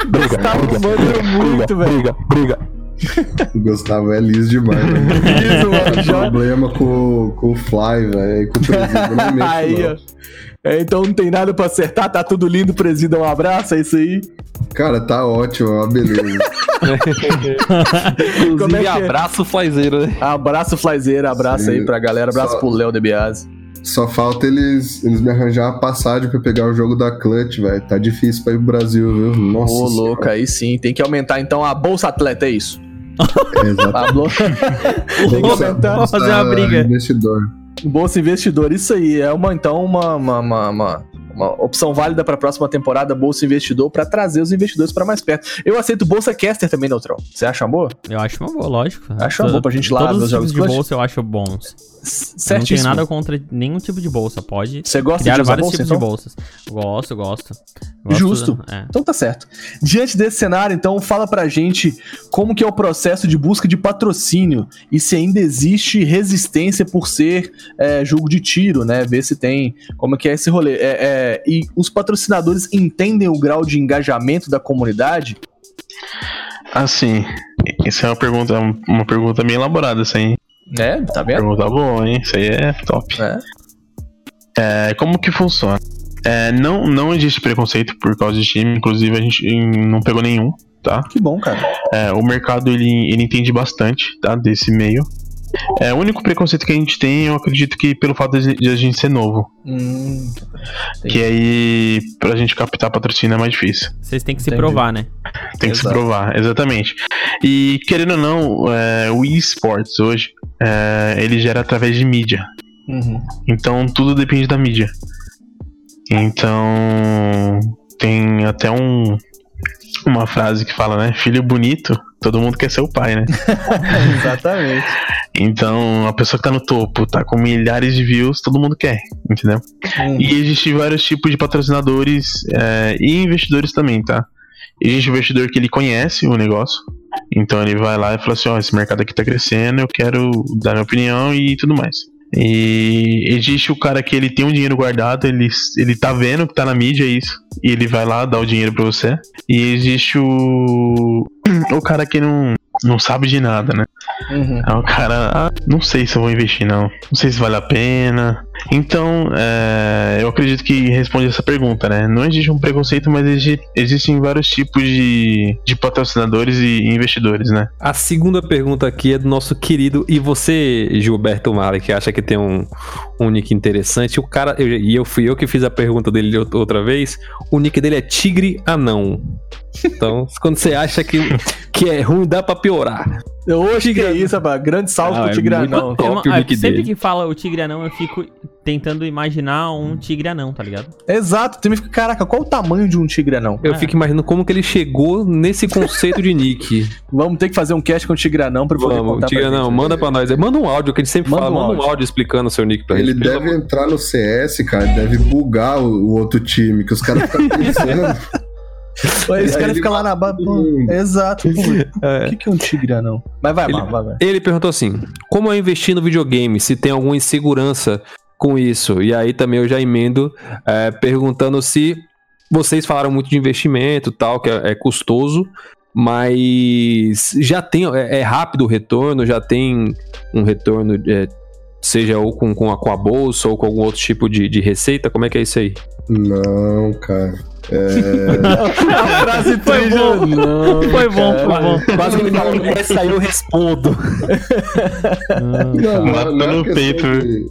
briga, briga, Tá briga, mandando muito, velho. briga, briga. O Gustavo é liso demais, velho. Isso, mano. Tem Já- problema com, com o Fly, velho. e Com o presídio. Eu não mexo, Aí, não. ó. É, então não tem nada pra acertar, tá tudo lindo, presida. Um abraço, é isso aí. Cara, tá ótimo, é uma beleza. Como Inclusive, é que é? abraço flyzeiro, né? Abraço, Flyzeira, abraço Sim. aí pra galera, abraço Só- pro Léo DeBiase. Só falta eles, eles me arranjar uma passagem pra pegar o jogo da Clutch, velho. Tá difícil pra ir pro Brasil, viu? Nossa. Ô, louco, aí sim. Tem que aumentar então a Bolsa Atleta, é isso. É, exatamente. Pablo. Vamos fazer uma briga. Investidor. Bolsa Investidor, isso aí. É uma, então, uma, uma, uma, uma, uma opção válida pra próxima temporada, Bolsa Investidor, pra trazer os investidores pra mais perto. Eu aceito Bolsa Caster também, Neutral. Você acha uma boa? Eu acho uma boa, lógico. Acho uma boa pra gente lá Todos os os jogos tipos de clutch. bolsa eu acho bons. Não tenho Certíssimo. nada contra nenhum tipo de bolsa. Pode Você gosta criar de usar vários bolsa, tipos então? de bolsas. Gosto, gosto. Gosto, Justo. É. Então tá certo. Diante desse cenário, então, fala pra gente como que é o processo de busca de patrocínio e se ainda existe resistência por ser é, jogo de tiro, né? Ver se tem como que é esse rolê. É, é, e os patrocinadores entendem o grau de engajamento da comunidade? Assim, isso é uma pergunta, uma pergunta bem elaborada, essa aí. É, tá vendo? Pergunta boa, hein? Isso aí é top. É. É, como que funciona? É, não, não existe preconceito por causa de time, inclusive a gente não pegou nenhum, tá? Que bom, cara. É, o mercado ele, ele entende bastante, tá? Desse meio. É, o único preconceito que a gente tem, eu acredito que pelo fato de de a gente ser novo. Hum, Que aí, pra gente captar patrocínio é mais difícil. Vocês têm que se Entendi. provar, né? Tem que se Exato. provar, exatamente. E querendo ou não, é, o eSports hoje, é, ele gera através de mídia. uhum. Então tudo depende da mídia. Então tem até um uma frase que fala, né? Filho bonito, todo mundo quer ser o pai, né? Exatamente. Então a pessoa que tá no topo, tá com milhares de views, todo mundo quer, entendeu? E existem vários tipos de patrocinadores é, e investidores também, tá? Existe investidor que ele conhece o negócio, então ele vai lá e fala assim: ó, esse mercado aqui tá crescendo, eu quero dar minha opinião e tudo mais. E existe o cara que ele tem um dinheiro guardado, ele, ele tá vendo que tá na mídia isso, e ele vai lá dar o dinheiro pra você. E existe o. o cara que não, não sabe de nada, né? Uhum. Aí o cara, ah, não sei se eu vou investir, não. Não sei se vale a pena. Então, é, eu acredito que responde essa pergunta, né? Não existe um preconceito, mas exi- existem vários tipos de, de patrocinadores e investidores, né? A segunda pergunta aqui é do nosso querido. E você, Gilberto Mali, que acha que tem um, um nick interessante? O cara, eu- e eu fui eu que fiz a pergunta dele out- outra vez. O nick dele é Tigre Anão. Então, quando você acha que, que é ruim, dá pra piorar. Hoje que é isso, rapaz. Grande salve Ah, pro é Tigranão. muito top. Eu- ah, sempre dele. que fala o tigre anão, eu fico tentando imaginar um tigre anão, tá ligado? Exato. Também fica, caraca, qual o tamanho de um Tigranão? Eu É. fico imaginando como que ele chegou nesse conceito de nick. Vamos ter que fazer um cast com o Tigranão pra poder Vamos, contar Tigra, pra não, gente. manda pra nós. Manda um áudio, que a gente sempre Manda fala. um Manda um áudio. explicando o seu nick pra Ele gente. pelo deve entrar no CS, cara, deve bugar o, o outro time, que os caras ficam pensando. Pô, Esse cara fica lá na baba. Exato. Pô, É. O que, que é um Tigranão? Mas vai, Ele- vai, vai, vai. Ele perguntou assim: como eu investir no videogame? Se tem alguma insegurança com isso? E aí também eu já emendo é, perguntando se vocês falaram muito de investimento e tal, que é, é custoso, mas já tem, é, é rápido o retorno, já tem um retorno, é, seja ou com, com, a, com a bolsa ou com algum outro tipo de, de receita? Como é que é isso aí? Não, cara. É... A frase foi bom. Não, Foi bom, foi bom. Quase que ele falou, essa aí eu respondo. Não, Mata não, não é no questão peito, de-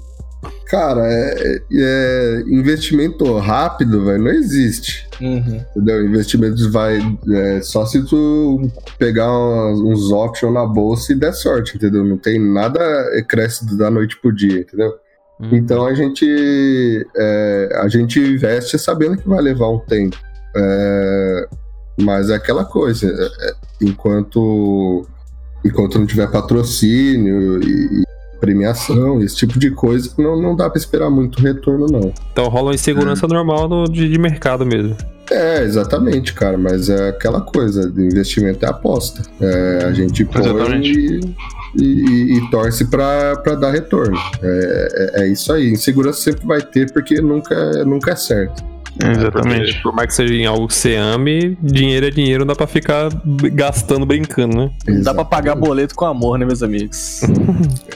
Cara, é, é- investimento rápido, velho, não existe. Uhum. Entendeu? Investimentos vai. é, só se tu pegar uns, uns options na bolsa e der sorte, entendeu? Não tem nada que cresce da noite pro dia, entendeu? Hum. Então a gente é, a gente investe sabendo que vai levar um tempo. É, mas é aquela coisa, é, é, enquanto enquanto não tiver patrocínio e premiação, esse tipo de coisa, não, não dá pra esperar muito retorno, não. Então rola uma insegurança normal no- de, de mercado mesmo. É, exatamente, cara, mas é aquela coisa, de investimento é aposta. É, a gente põe e, e- e torce pra, pra dar retorno. É, é- é isso aí. Insegurança sempre vai ter, porque nunca, nunca é certo. Exatamente. Porque, por mais que seja em algo que você ame, dinheiro é dinheiro, não dá pra ficar gastando brincando, né? Dá pra pagar boleto com amor, né, meus amigos?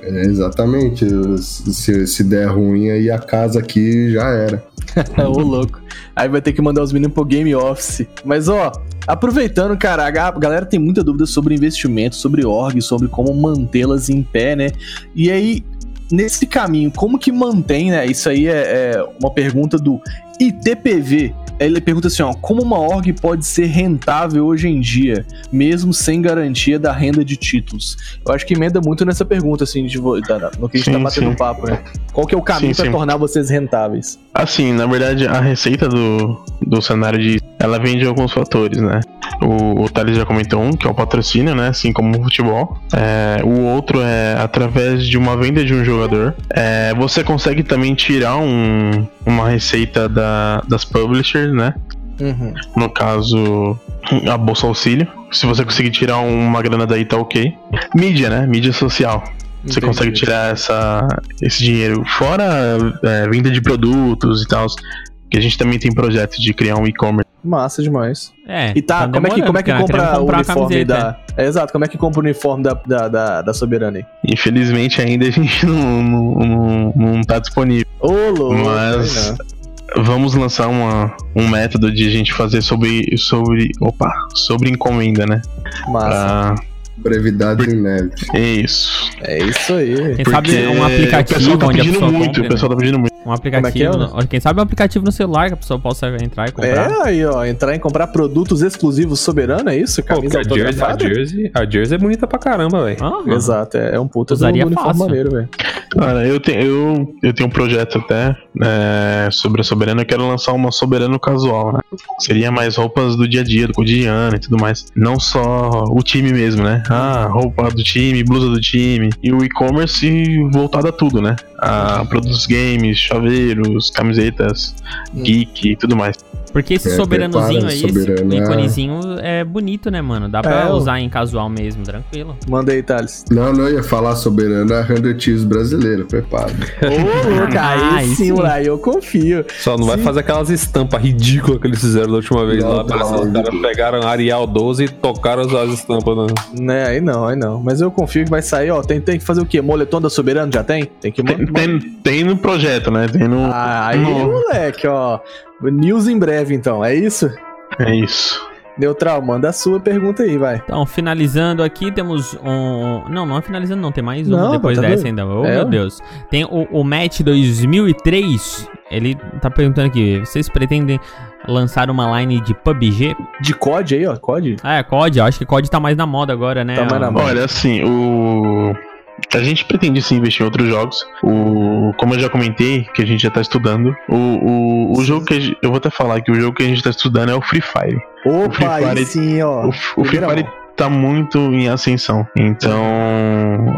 É, exatamente. Se, se der ruim, aí a casa aqui já era. Ô, louco. Aí vai ter que mandar os meninos pro Game Office. Mas, ó, aproveitando, cara, a ga- galera tem muita dúvida sobre investimento, sobre org, sobre como mantê-las em pé, né? E aí, nesse caminho, como que mantém, né? Isso aí é, é uma pergunta do ITPV. Ele pergunta assim, ó, como uma org pode ser rentável hoje em dia, mesmo sem garantia da renda de títulos? Eu acho que emenda muito nessa pergunta, assim, de, da- no que a gente tá Sim, batendo sim. papo, né? Qual que é o caminho sim. tornar vocês rentáveis? Assim, na verdade, a receita do, do cenário de. Ela vem de alguns fatores, né? O, o Thales já comentou um, que é o patrocínio, né? Assim como o futebol. É, o outro é através de uma venda de um jogador. É, você consegue também tirar um, uma receita da, das publishers, né? Uhum. No caso, a Bolsa Auxílio. Se você conseguir tirar uma grana daí, tá ok. Mídia, né? Mídia social. Você Entendi. consegue tirar essa, esse dinheiro. Fora é, venda de produtos e tal. Que a gente também tem projeto de criar um e-commerce. Massa demais. É. E tá, como é que, como é que cara, compra o uniforme camiseta. da. É, exato, como é que compra o uniforme da, da, da, da Soberana aí? Infelizmente ainda a gente não, não, não, não tá disponível. Ô, louco! Mas-. Vamos lançar uma, um método de a gente fazer sobre. sobre. Opa, sobre encomenda, né? Massa. Pra, Brevidade em neve. é isso. É isso aí. Quem sabe um aplicativo pessoal tá onde a pedindo pessoa muito, compra, o pessoal tá pedindo muito. Um aplicativo. É que é, no- Quem sabe um aplicativo no celular que a pessoa possa entrar e comprar. É aí, ó. Entrar em comprar produtos exclusivos Soberana, é isso? Pô, Camisa a, jersey, a, jersey, a jersey é bonita pra caramba, velho. Aham. Exato, é, é um puta do Usaria uniforme fácil. maneiro, velho. Cara, eu, tenho eu, eu tenho um projeto até é, sobre a Soberana. Eu quero lançar uma Soberano casual, né? Seria mais roupas do dia a dia, do cotidiano e tudo mais. Não só o time mesmo, né? Ah, roupa do time, blusa do time. E o e-commerce voltado a tudo, né? A produtos games, chaveiros, camisetas, geek e tudo mais. Porque esse É, soberanozinho aí, soberano, esse é. íconezinho é bonito, né, mano? Dá pra É, usar em casual mesmo, tranquilo. Manda aí, Thales. Não, não, eu ia falar soberano a 100 Thieves brasileira, prepara. Ô, louco, Ah, aí aí sim, sim. moleque, eu confio. Só não vai Sim. fazer aquelas estampas ridículas que eles fizeram da última vez Não, lá. Parece que não. os caras pegaram Arial 12 e tocaram as, as estampas. Né? Né, aí não, aí não. Mas eu confio que vai sair, ó. Tem, tem que fazer o quê? Moletom da Soberano? Já tem? Tem que Tem, tem, tem no projeto, né? Tem no. Ah, aí, no- moleque, ó. News em breve, então. É isso? É isso. Neutral, manda a sua pergunta aí, vai. Então, finalizando aqui, temos um. Não, não é finalizando, não. Tem mais um depois tá dessa doido. ainda. Oh, É, meu. Deus. Tem o, o Match 2003. Ele tá perguntando aqui: vocês pretendem lançaram uma line de PUBG. De COD aí, ó, COD. Ah, é, COD. Eu acho que COD tá mais na moda agora, né? Tá mais na moda. Olha, assim, o. A gente pretende sim investir em outros jogos. O, como eu já comentei, que a gente já tá estudando. O, o, o jogo que a gente, eu vou até falar que o jogo que a gente tá estudando é o Free Fire. Opa, Free aí Fire- sim, ó. O, o Free Fire tá muito em ascensão. Então,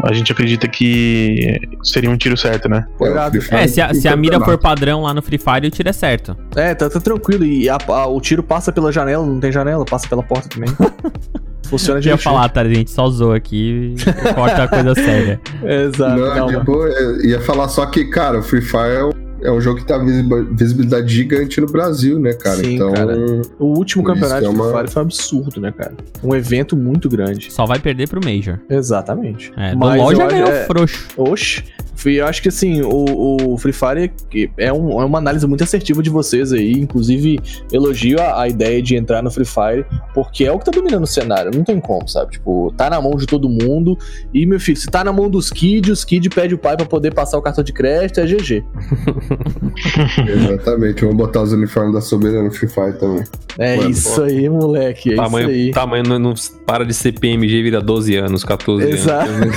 a gente acredita que seria um tiro certo, né? Irado. É, se a, se a mira for padrão lá no Free Fire, o tiro é certo. É, tá, tá tranquilo. E a- a- o tiro passa pela janela, não tem janela, passa pela porta também. Funciona Eu ia falar, tá? A gente só zoou aqui e corta a coisa séria. Exato. Não, tipo, eu ia falar só que, cara, o Free Fire é um, jogo que tá visibi- visibilidade gigante no Brasil, né, cara? Sim, então, cara. O último campeonato que é de Free uma- Fire foi um absurdo, né, cara? Um evento muito grande. Só vai perder pro Major. Exatamente. É, do Mas já acho- ganhou é- frouxo. Oxe. Eu acho que assim, o, o Free Fire é, um- é uma análise muito assertiva de vocês aí. Inclusive, elogio a, a ideia de entrar no Free Fire, porque é o que tá dominando o cenário. Não tem como, sabe? Tipo, tá na mão de todo mundo. E, meu filho, se tá na mão dos kids, os kids pede o pai pra poder passar o cartão de crédito, é GG. exatamente. Vamos botar os uniformes da Soberana no Free Fire também. É Mano, isso aí, moleque. É tamanho, isso aí. tamanho não, não para de ser PMG e vira 12 anos, 14 Exato. anos.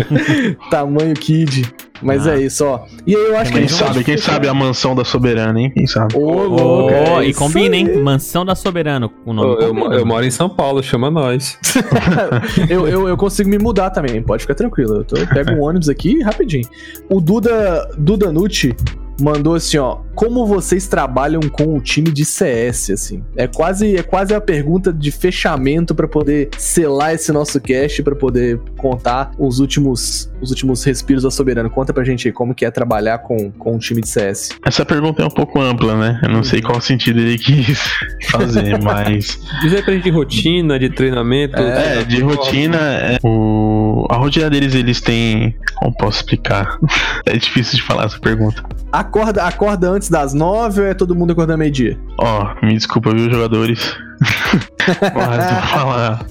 Tamanho kid. Mas Ah. é isso, ó. E aí eu acho que Quem a gente sabe, quem fechar. sabe a mansão da soberana, hein? Quem sabe? Ô, Ô, louco, é e combina, hein? Mansão da Soberano. O nome Eu, eu, combina. eu moro em São Paulo, chama nós. eu, eu, eu consigo me mudar também, pode ficar tranquilo. Eu, tô- eu pego um ônibus aqui rapidinho. O Duda, Duda Nucci mandou assim, ó. Como vocês trabalham com o time de CS, assim? É quase, é quase a pergunta de fechamento pra poder selar esse nosso cast, pra poder contar os últimos, os últimos respiros da Soberano. Conta pra gente aí como que é trabalhar com, com um time de CS. Essa pergunta é um pouco ampla, né? Eu não sei qual sentido ele quis fazer, mas. Diz aí pra gente de rotina, de treinamento. É, de rotina, é, o... a rotina deles, eles têm. Como posso explicar? É difícil de falar essa pergunta. Acorda, acorda antes das nove ou é todo mundo acordando meio-dia? Ó, me desculpa, viu, jogadores? Mas vou falar.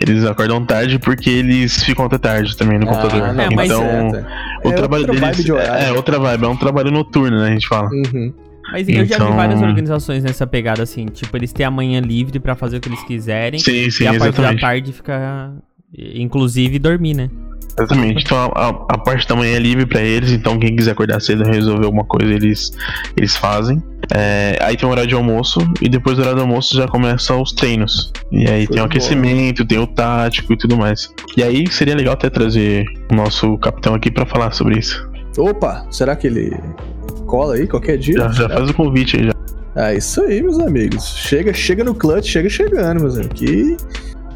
Eles acordam tarde porque eles ficam até tarde também no computador. não, então, certo. o É trabalho outra deles vibe de é, é outra vibe, é um trabalho noturno, né? A gente fala. Uhum. Mas eu já vi Então- várias organizações nessa pegada, assim. Tipo, eles têm a manhã livre pra fazer o que eles quiserem. Sim, sim, e a parte da exatamente. tarde fica. Inclusive dormir, né? Exatamente. Então a, a- parte da manhã é livre pra eles, então quem quiser acordar cedo e resolver alguma coisa, eles, eles fazem. É, aí tem o horário de almoço, e depois do horário do almoço já começam os treinos. E aí tem o aquecimento, tem o tático e tudo mais. E aí seria legal até trazer o nosso capitão aqui pra falar sobre isso. Opa, será que ele cola aí qualquer dia? Já, já faz o convite aí já. É isso aí, meus amigos. Chega, chega no clutch, chega chegando, meus amigos. Que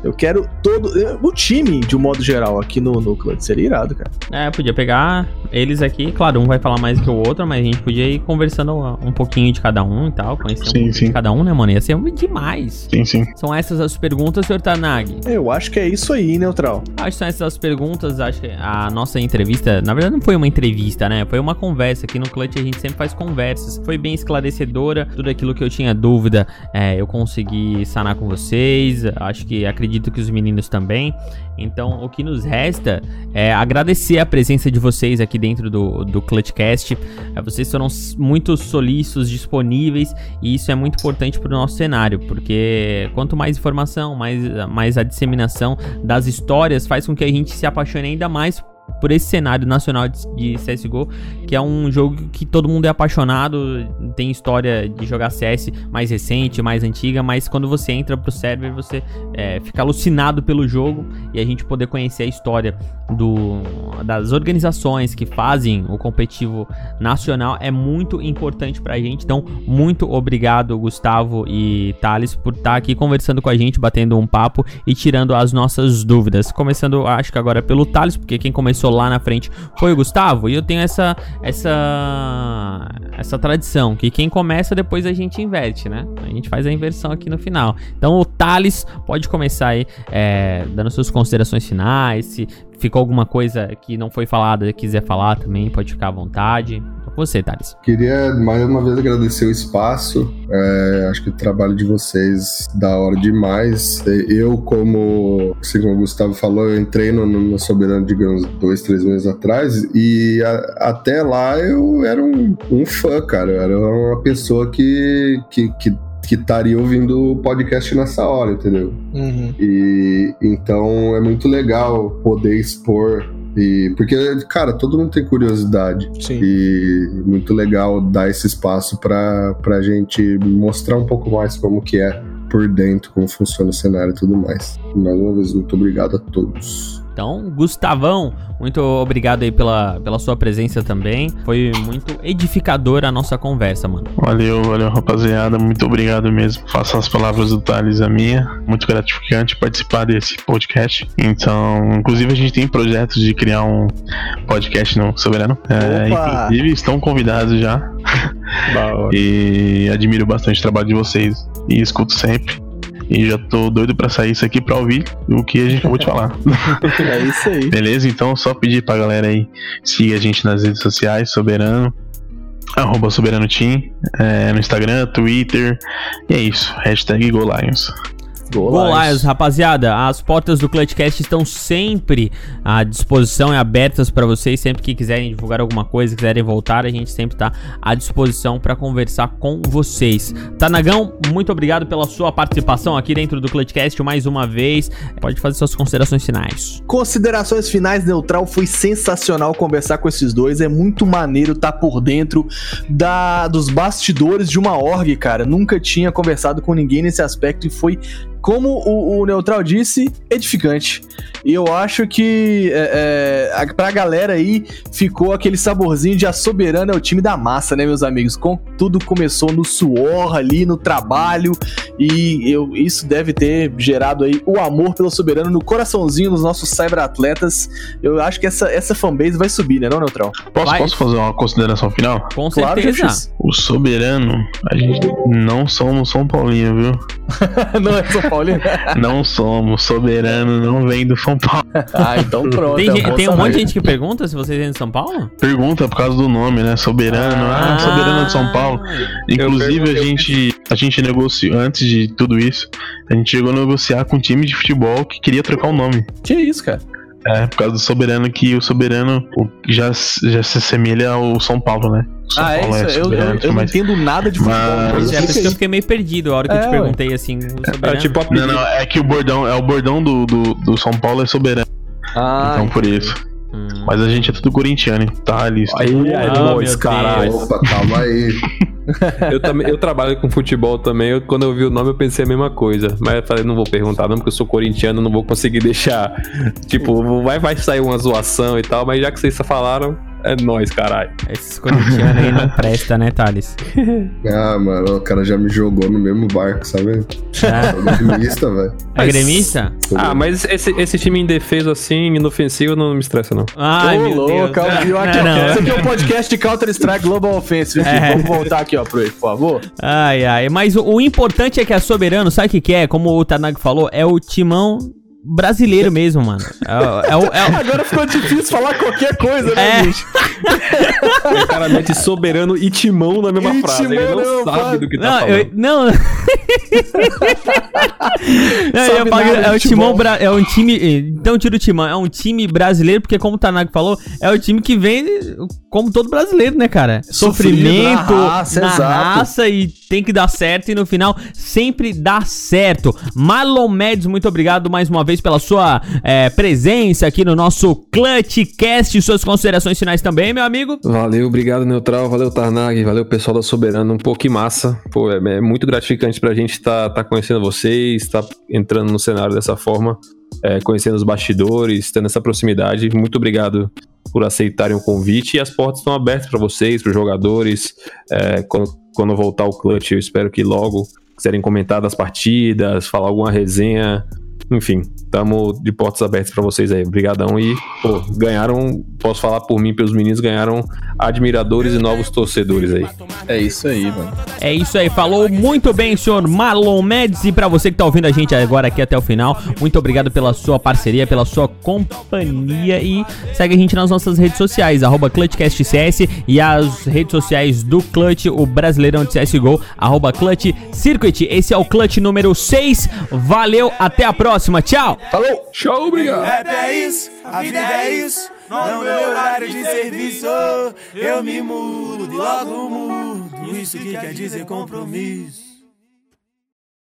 eu quero todo. O time, de um modo geral, aqui no, no clutch. Seria irado, cara. É, podia pegar eles aqui. Claro, um vai falar mais que o outro, mas a gente podia ir conversando um pouquinho de cada um e tal. Conhecer um Sim, pouquinho sim. de cada um, né, mano? Ia ser demais. Sim, sim. São essas as perguntas, senhor Tanag. Eu acho que é isso aí, Neutral. Acho que são essas as perguntas. Acho que a nossa entrevista, na verdade, não foi uma entrevista, né? Foi uma conversa. Aqui no Clutch a gente sempre faz conversas. Foi bem esclarecedora. Tudo aquilo que eu tinha dúvida, é, eu consegui sanar com vocês. Acho que acredito que os meninos também. Então, o que nos resta é agradecer a presença de vocês aqui dentro do, do Clutchcast. É, vocês foram muito solícitos, disponíveis, e isso é muito importante para o nosso cenário, porque quanto mais informação, mais, mais a disseminação das histórias faz com que a gente se apaixone ainda mais por esse cenário nacional de, CSGO, que é um jogo que todo mundo é apaixonado, tem história de jogar CS mais recente, mais antiga, mas quando você entra pro server, você é, fica alucinado pelo jogo e a gente poder conhecer a história do, das organizações que fazem o competitivo nacional é muito importante pra gente. Então, muito obrigado, Gustavo e Thales, por estar aqui conversando com a gente, batendo um papo e tirando as nossas dúvidas. Começando, acho que agora pelo Thales, porque quem começou lá na frente foi o Gustavo, e eu tenho essa essa essa tradição que quem começa depois a gente inverte, né? A gente faz a inversão aqui no final. Então o Thales pode começar aí é, dando suas considerações finais, se ficou alguma coisa que não foi falada quiser falar também, pode ficar à vontade. Com você, Thales. Queria mais uma vez agradecer o espaço. É, acho que o trabalho de vocês da hora demais. Eu, como, assim como o Gustavo falou, eu entrei no, no Soberano, digamos, dois, três meses atrás, e a- até lá eu era um, um fã, cara. Eu era uma pessoa que, que, que que estaria ouvindo o podcast nessa hora, entendeu? Uhum. E então é muito legal poder expor. E, porque, cara, todo mundo tem curiosidade. Sim. E muito legal dar esse espaço pra, pra gente mostrar um pouco mais como que é por dentro, como funciona o cenário e tudo mais. Mais uma vez, muito obrigado a todos. Então, Gustavão, muito obrigado aí pela, pela sua presença também. Foi muito edificadora a nossa conversa, mano. Valeu, valeu, rapaziada. Muito obrigado mesmo. Faço as palavras do Thales a minha. Muito gratificante participar desse podcast. Então, inclusive, a gente tem projetos de criar um podcast no Soberano. É, inclusive, estão convidados já. e admiro bastante o trabalho de vocês. E escuto sempre. E já tô doido pra sair isso aqui pra ouvir o que a gente acabou de falar. É isso aí. Beleza? Então, só pedir pra galera aí seguir a gente nas redes sociais, Soberano, arroba Soberano Team, é, no Instagram, Twitter. E é isso. Hashtag GoLions. Go Lions, rapaziada. As portas do Clutchcast estão sempre à disposição e abertas pra vocês. Sempre que quiserem divulgar alguma coisa, quiserem voltar, a gente sempre tá à disposição pra conversar com vocês. Tanagão, muito obrigado pela sua participação aqui dentro do Clutchcast mais uma vez. Pode fazer suas considerações finais. Considerações finais, Neutral. Foi sensacional conversar com esses dois. É muito maneiro estar por dentro da, dos bastidores de uma org, cara. Nunca tinha conversado com ninguém nesse aspecto e foi como o, o Neutral disse, edificante. E eu acho que é, é, a- pra galera aí ficou aquele saborzinho de a soberana é o time da massa, né, meus amigos? Com, tudo começou no suor ali, no trabalho, e eu, isso deve ter gerado aí o amor pelo soberano no coraçãozinho dos nossos cyberatletas. Eu acho que essa, essa fanbase vai subir, né, não, Neutral? Posso, Vai. posso fazer uma consideração final? Com Claro, certeza. O Soberano, a gente não somos São Paulino, viu? não é São Paulino? Não somos. Soberano não vem do São Paulo. ah, então pronto. Tem, é gente- bom tem um monte de gente que pergunta se vocês vêm de São Paulo? Pergunta por causa do nome, né? Soberano. Ah, Soberano de São Paulo. Inclusive, a gente, a gente negociou, antes de tudo isso, a gente chegou a negociar com um time de futebol que queria trocar o nome. Que isso, cara? É, por causa do Soberano, que o Soberano já, já se assemelha ao São Paulo, né? São Ah, é Paulo isso. Eu, eu, soberano, eu não entendo nada de futebol. Mas- é, por isso que eu aí. fiquei meio perdido a hora que eu É, te ué. perguntei assim. o É soberano. tipo Não, não, é que o bordão, é o bordão do, do, do São Paulo é soberano. Ah, então por isso. Hum. Mas a gente é tudo corintiano, hein? Thales. Aí é Ah, meu caralho. Deus. Opa, calma aí. Eu, também, eu trabalho com futebol também. eu- quando eu vi o nome, eu pensei a mesma coisa. Mas eu falei, não vou perguntar, não, porque eu sou corintiano, não vou conseguir deixar. Tipo, vai, vai sair uma zoação e tal, mas já que vocês falaram, é nóis, caralho. Esses corintianos aí não presta, né, Thales? Ah, mano, o cara já me jogou no mesmo barco, sabe? É. Sou gremista, velho. É gremista? Ah, mas esse, esse time indefeso assim, inofensivo, não me estressa, não. Ai, Ô, meu louco, Deus. calma, viu? Aqui, Não, ó, não. Esse aqui é um podcast de Counter-Strike Global Offensive. É. Vamos voltar aqui, ó, pro ele, por favor. Ai, ai. Mas o, o importante é que a Soberano, sabe o que, que é? Como o Tanag falou, é o timão brasileiro mesmo, mano. É, o- é o- é o- Agora ficou difícil falar qualquer coisa, né, É. bicho? É claramente soberano e timão na mesma E frase. Ele timão na não mesma sabe do que tá Não, falando. eu, não. não é o timão, bra- é um time, então tira o timão, é um time brasileiro, porque como o Tanag falou, é o time que vem como todo brasileiro, né, cara? Sofrido Sofrimento na raça, na raça e tem que dar certo e no final sempre dá certo. Marlon Mendes, muito obrigado mais uma vez pela sua é, presença aqui no nosso Clutchcast, suas considerações finais também, meu amigo. Valeu, obrigado, Neutral. Valeu, Tarnag. Valeu, pessoal da Soberano. Um pouco massa. Pô, é, é muito gratificante pra gente estar tá, conhecendo vocês, estar entrando no cenário dessa forma, é, conhecendo os bastidores, tendo essa proximidade. Muito obrigado por aceitarem o convite. E as portas estão abertas pra vocês, pros jogadores. É, quando, quando voltar o Clutch, eu espero que logo quiserem comentar das partidas, falar alguma resenha. Enfim, tamo de portas abertas pra vocês aí. Obrigadão e, pô, ganharam, posso falar por mim, pelos meninos, ganharam admiradores e novos torcedores aí. É isso aí, mano. É isso aí, falou muito bem, senhor Marlon Mendes. E pra você que tá ouvindo a gente agora aqui até o final, muito obrigado pela sua parceria, pela sua companhia. E segue a gente nas nossas redes sociais, arroba ClutchCastCS e as redes sociais do Clutch, o Brasileirão de CSGO, arroba Clutch Circuit. Esse é o Clutch número 6. Valeu, até a próxima. Tchau! Falou! Show, obrigado! Rap é isso, a vida é isso. Não meu horário de serviço. Eu me mudo e logo mudo. Isso que quer dizer compromisso.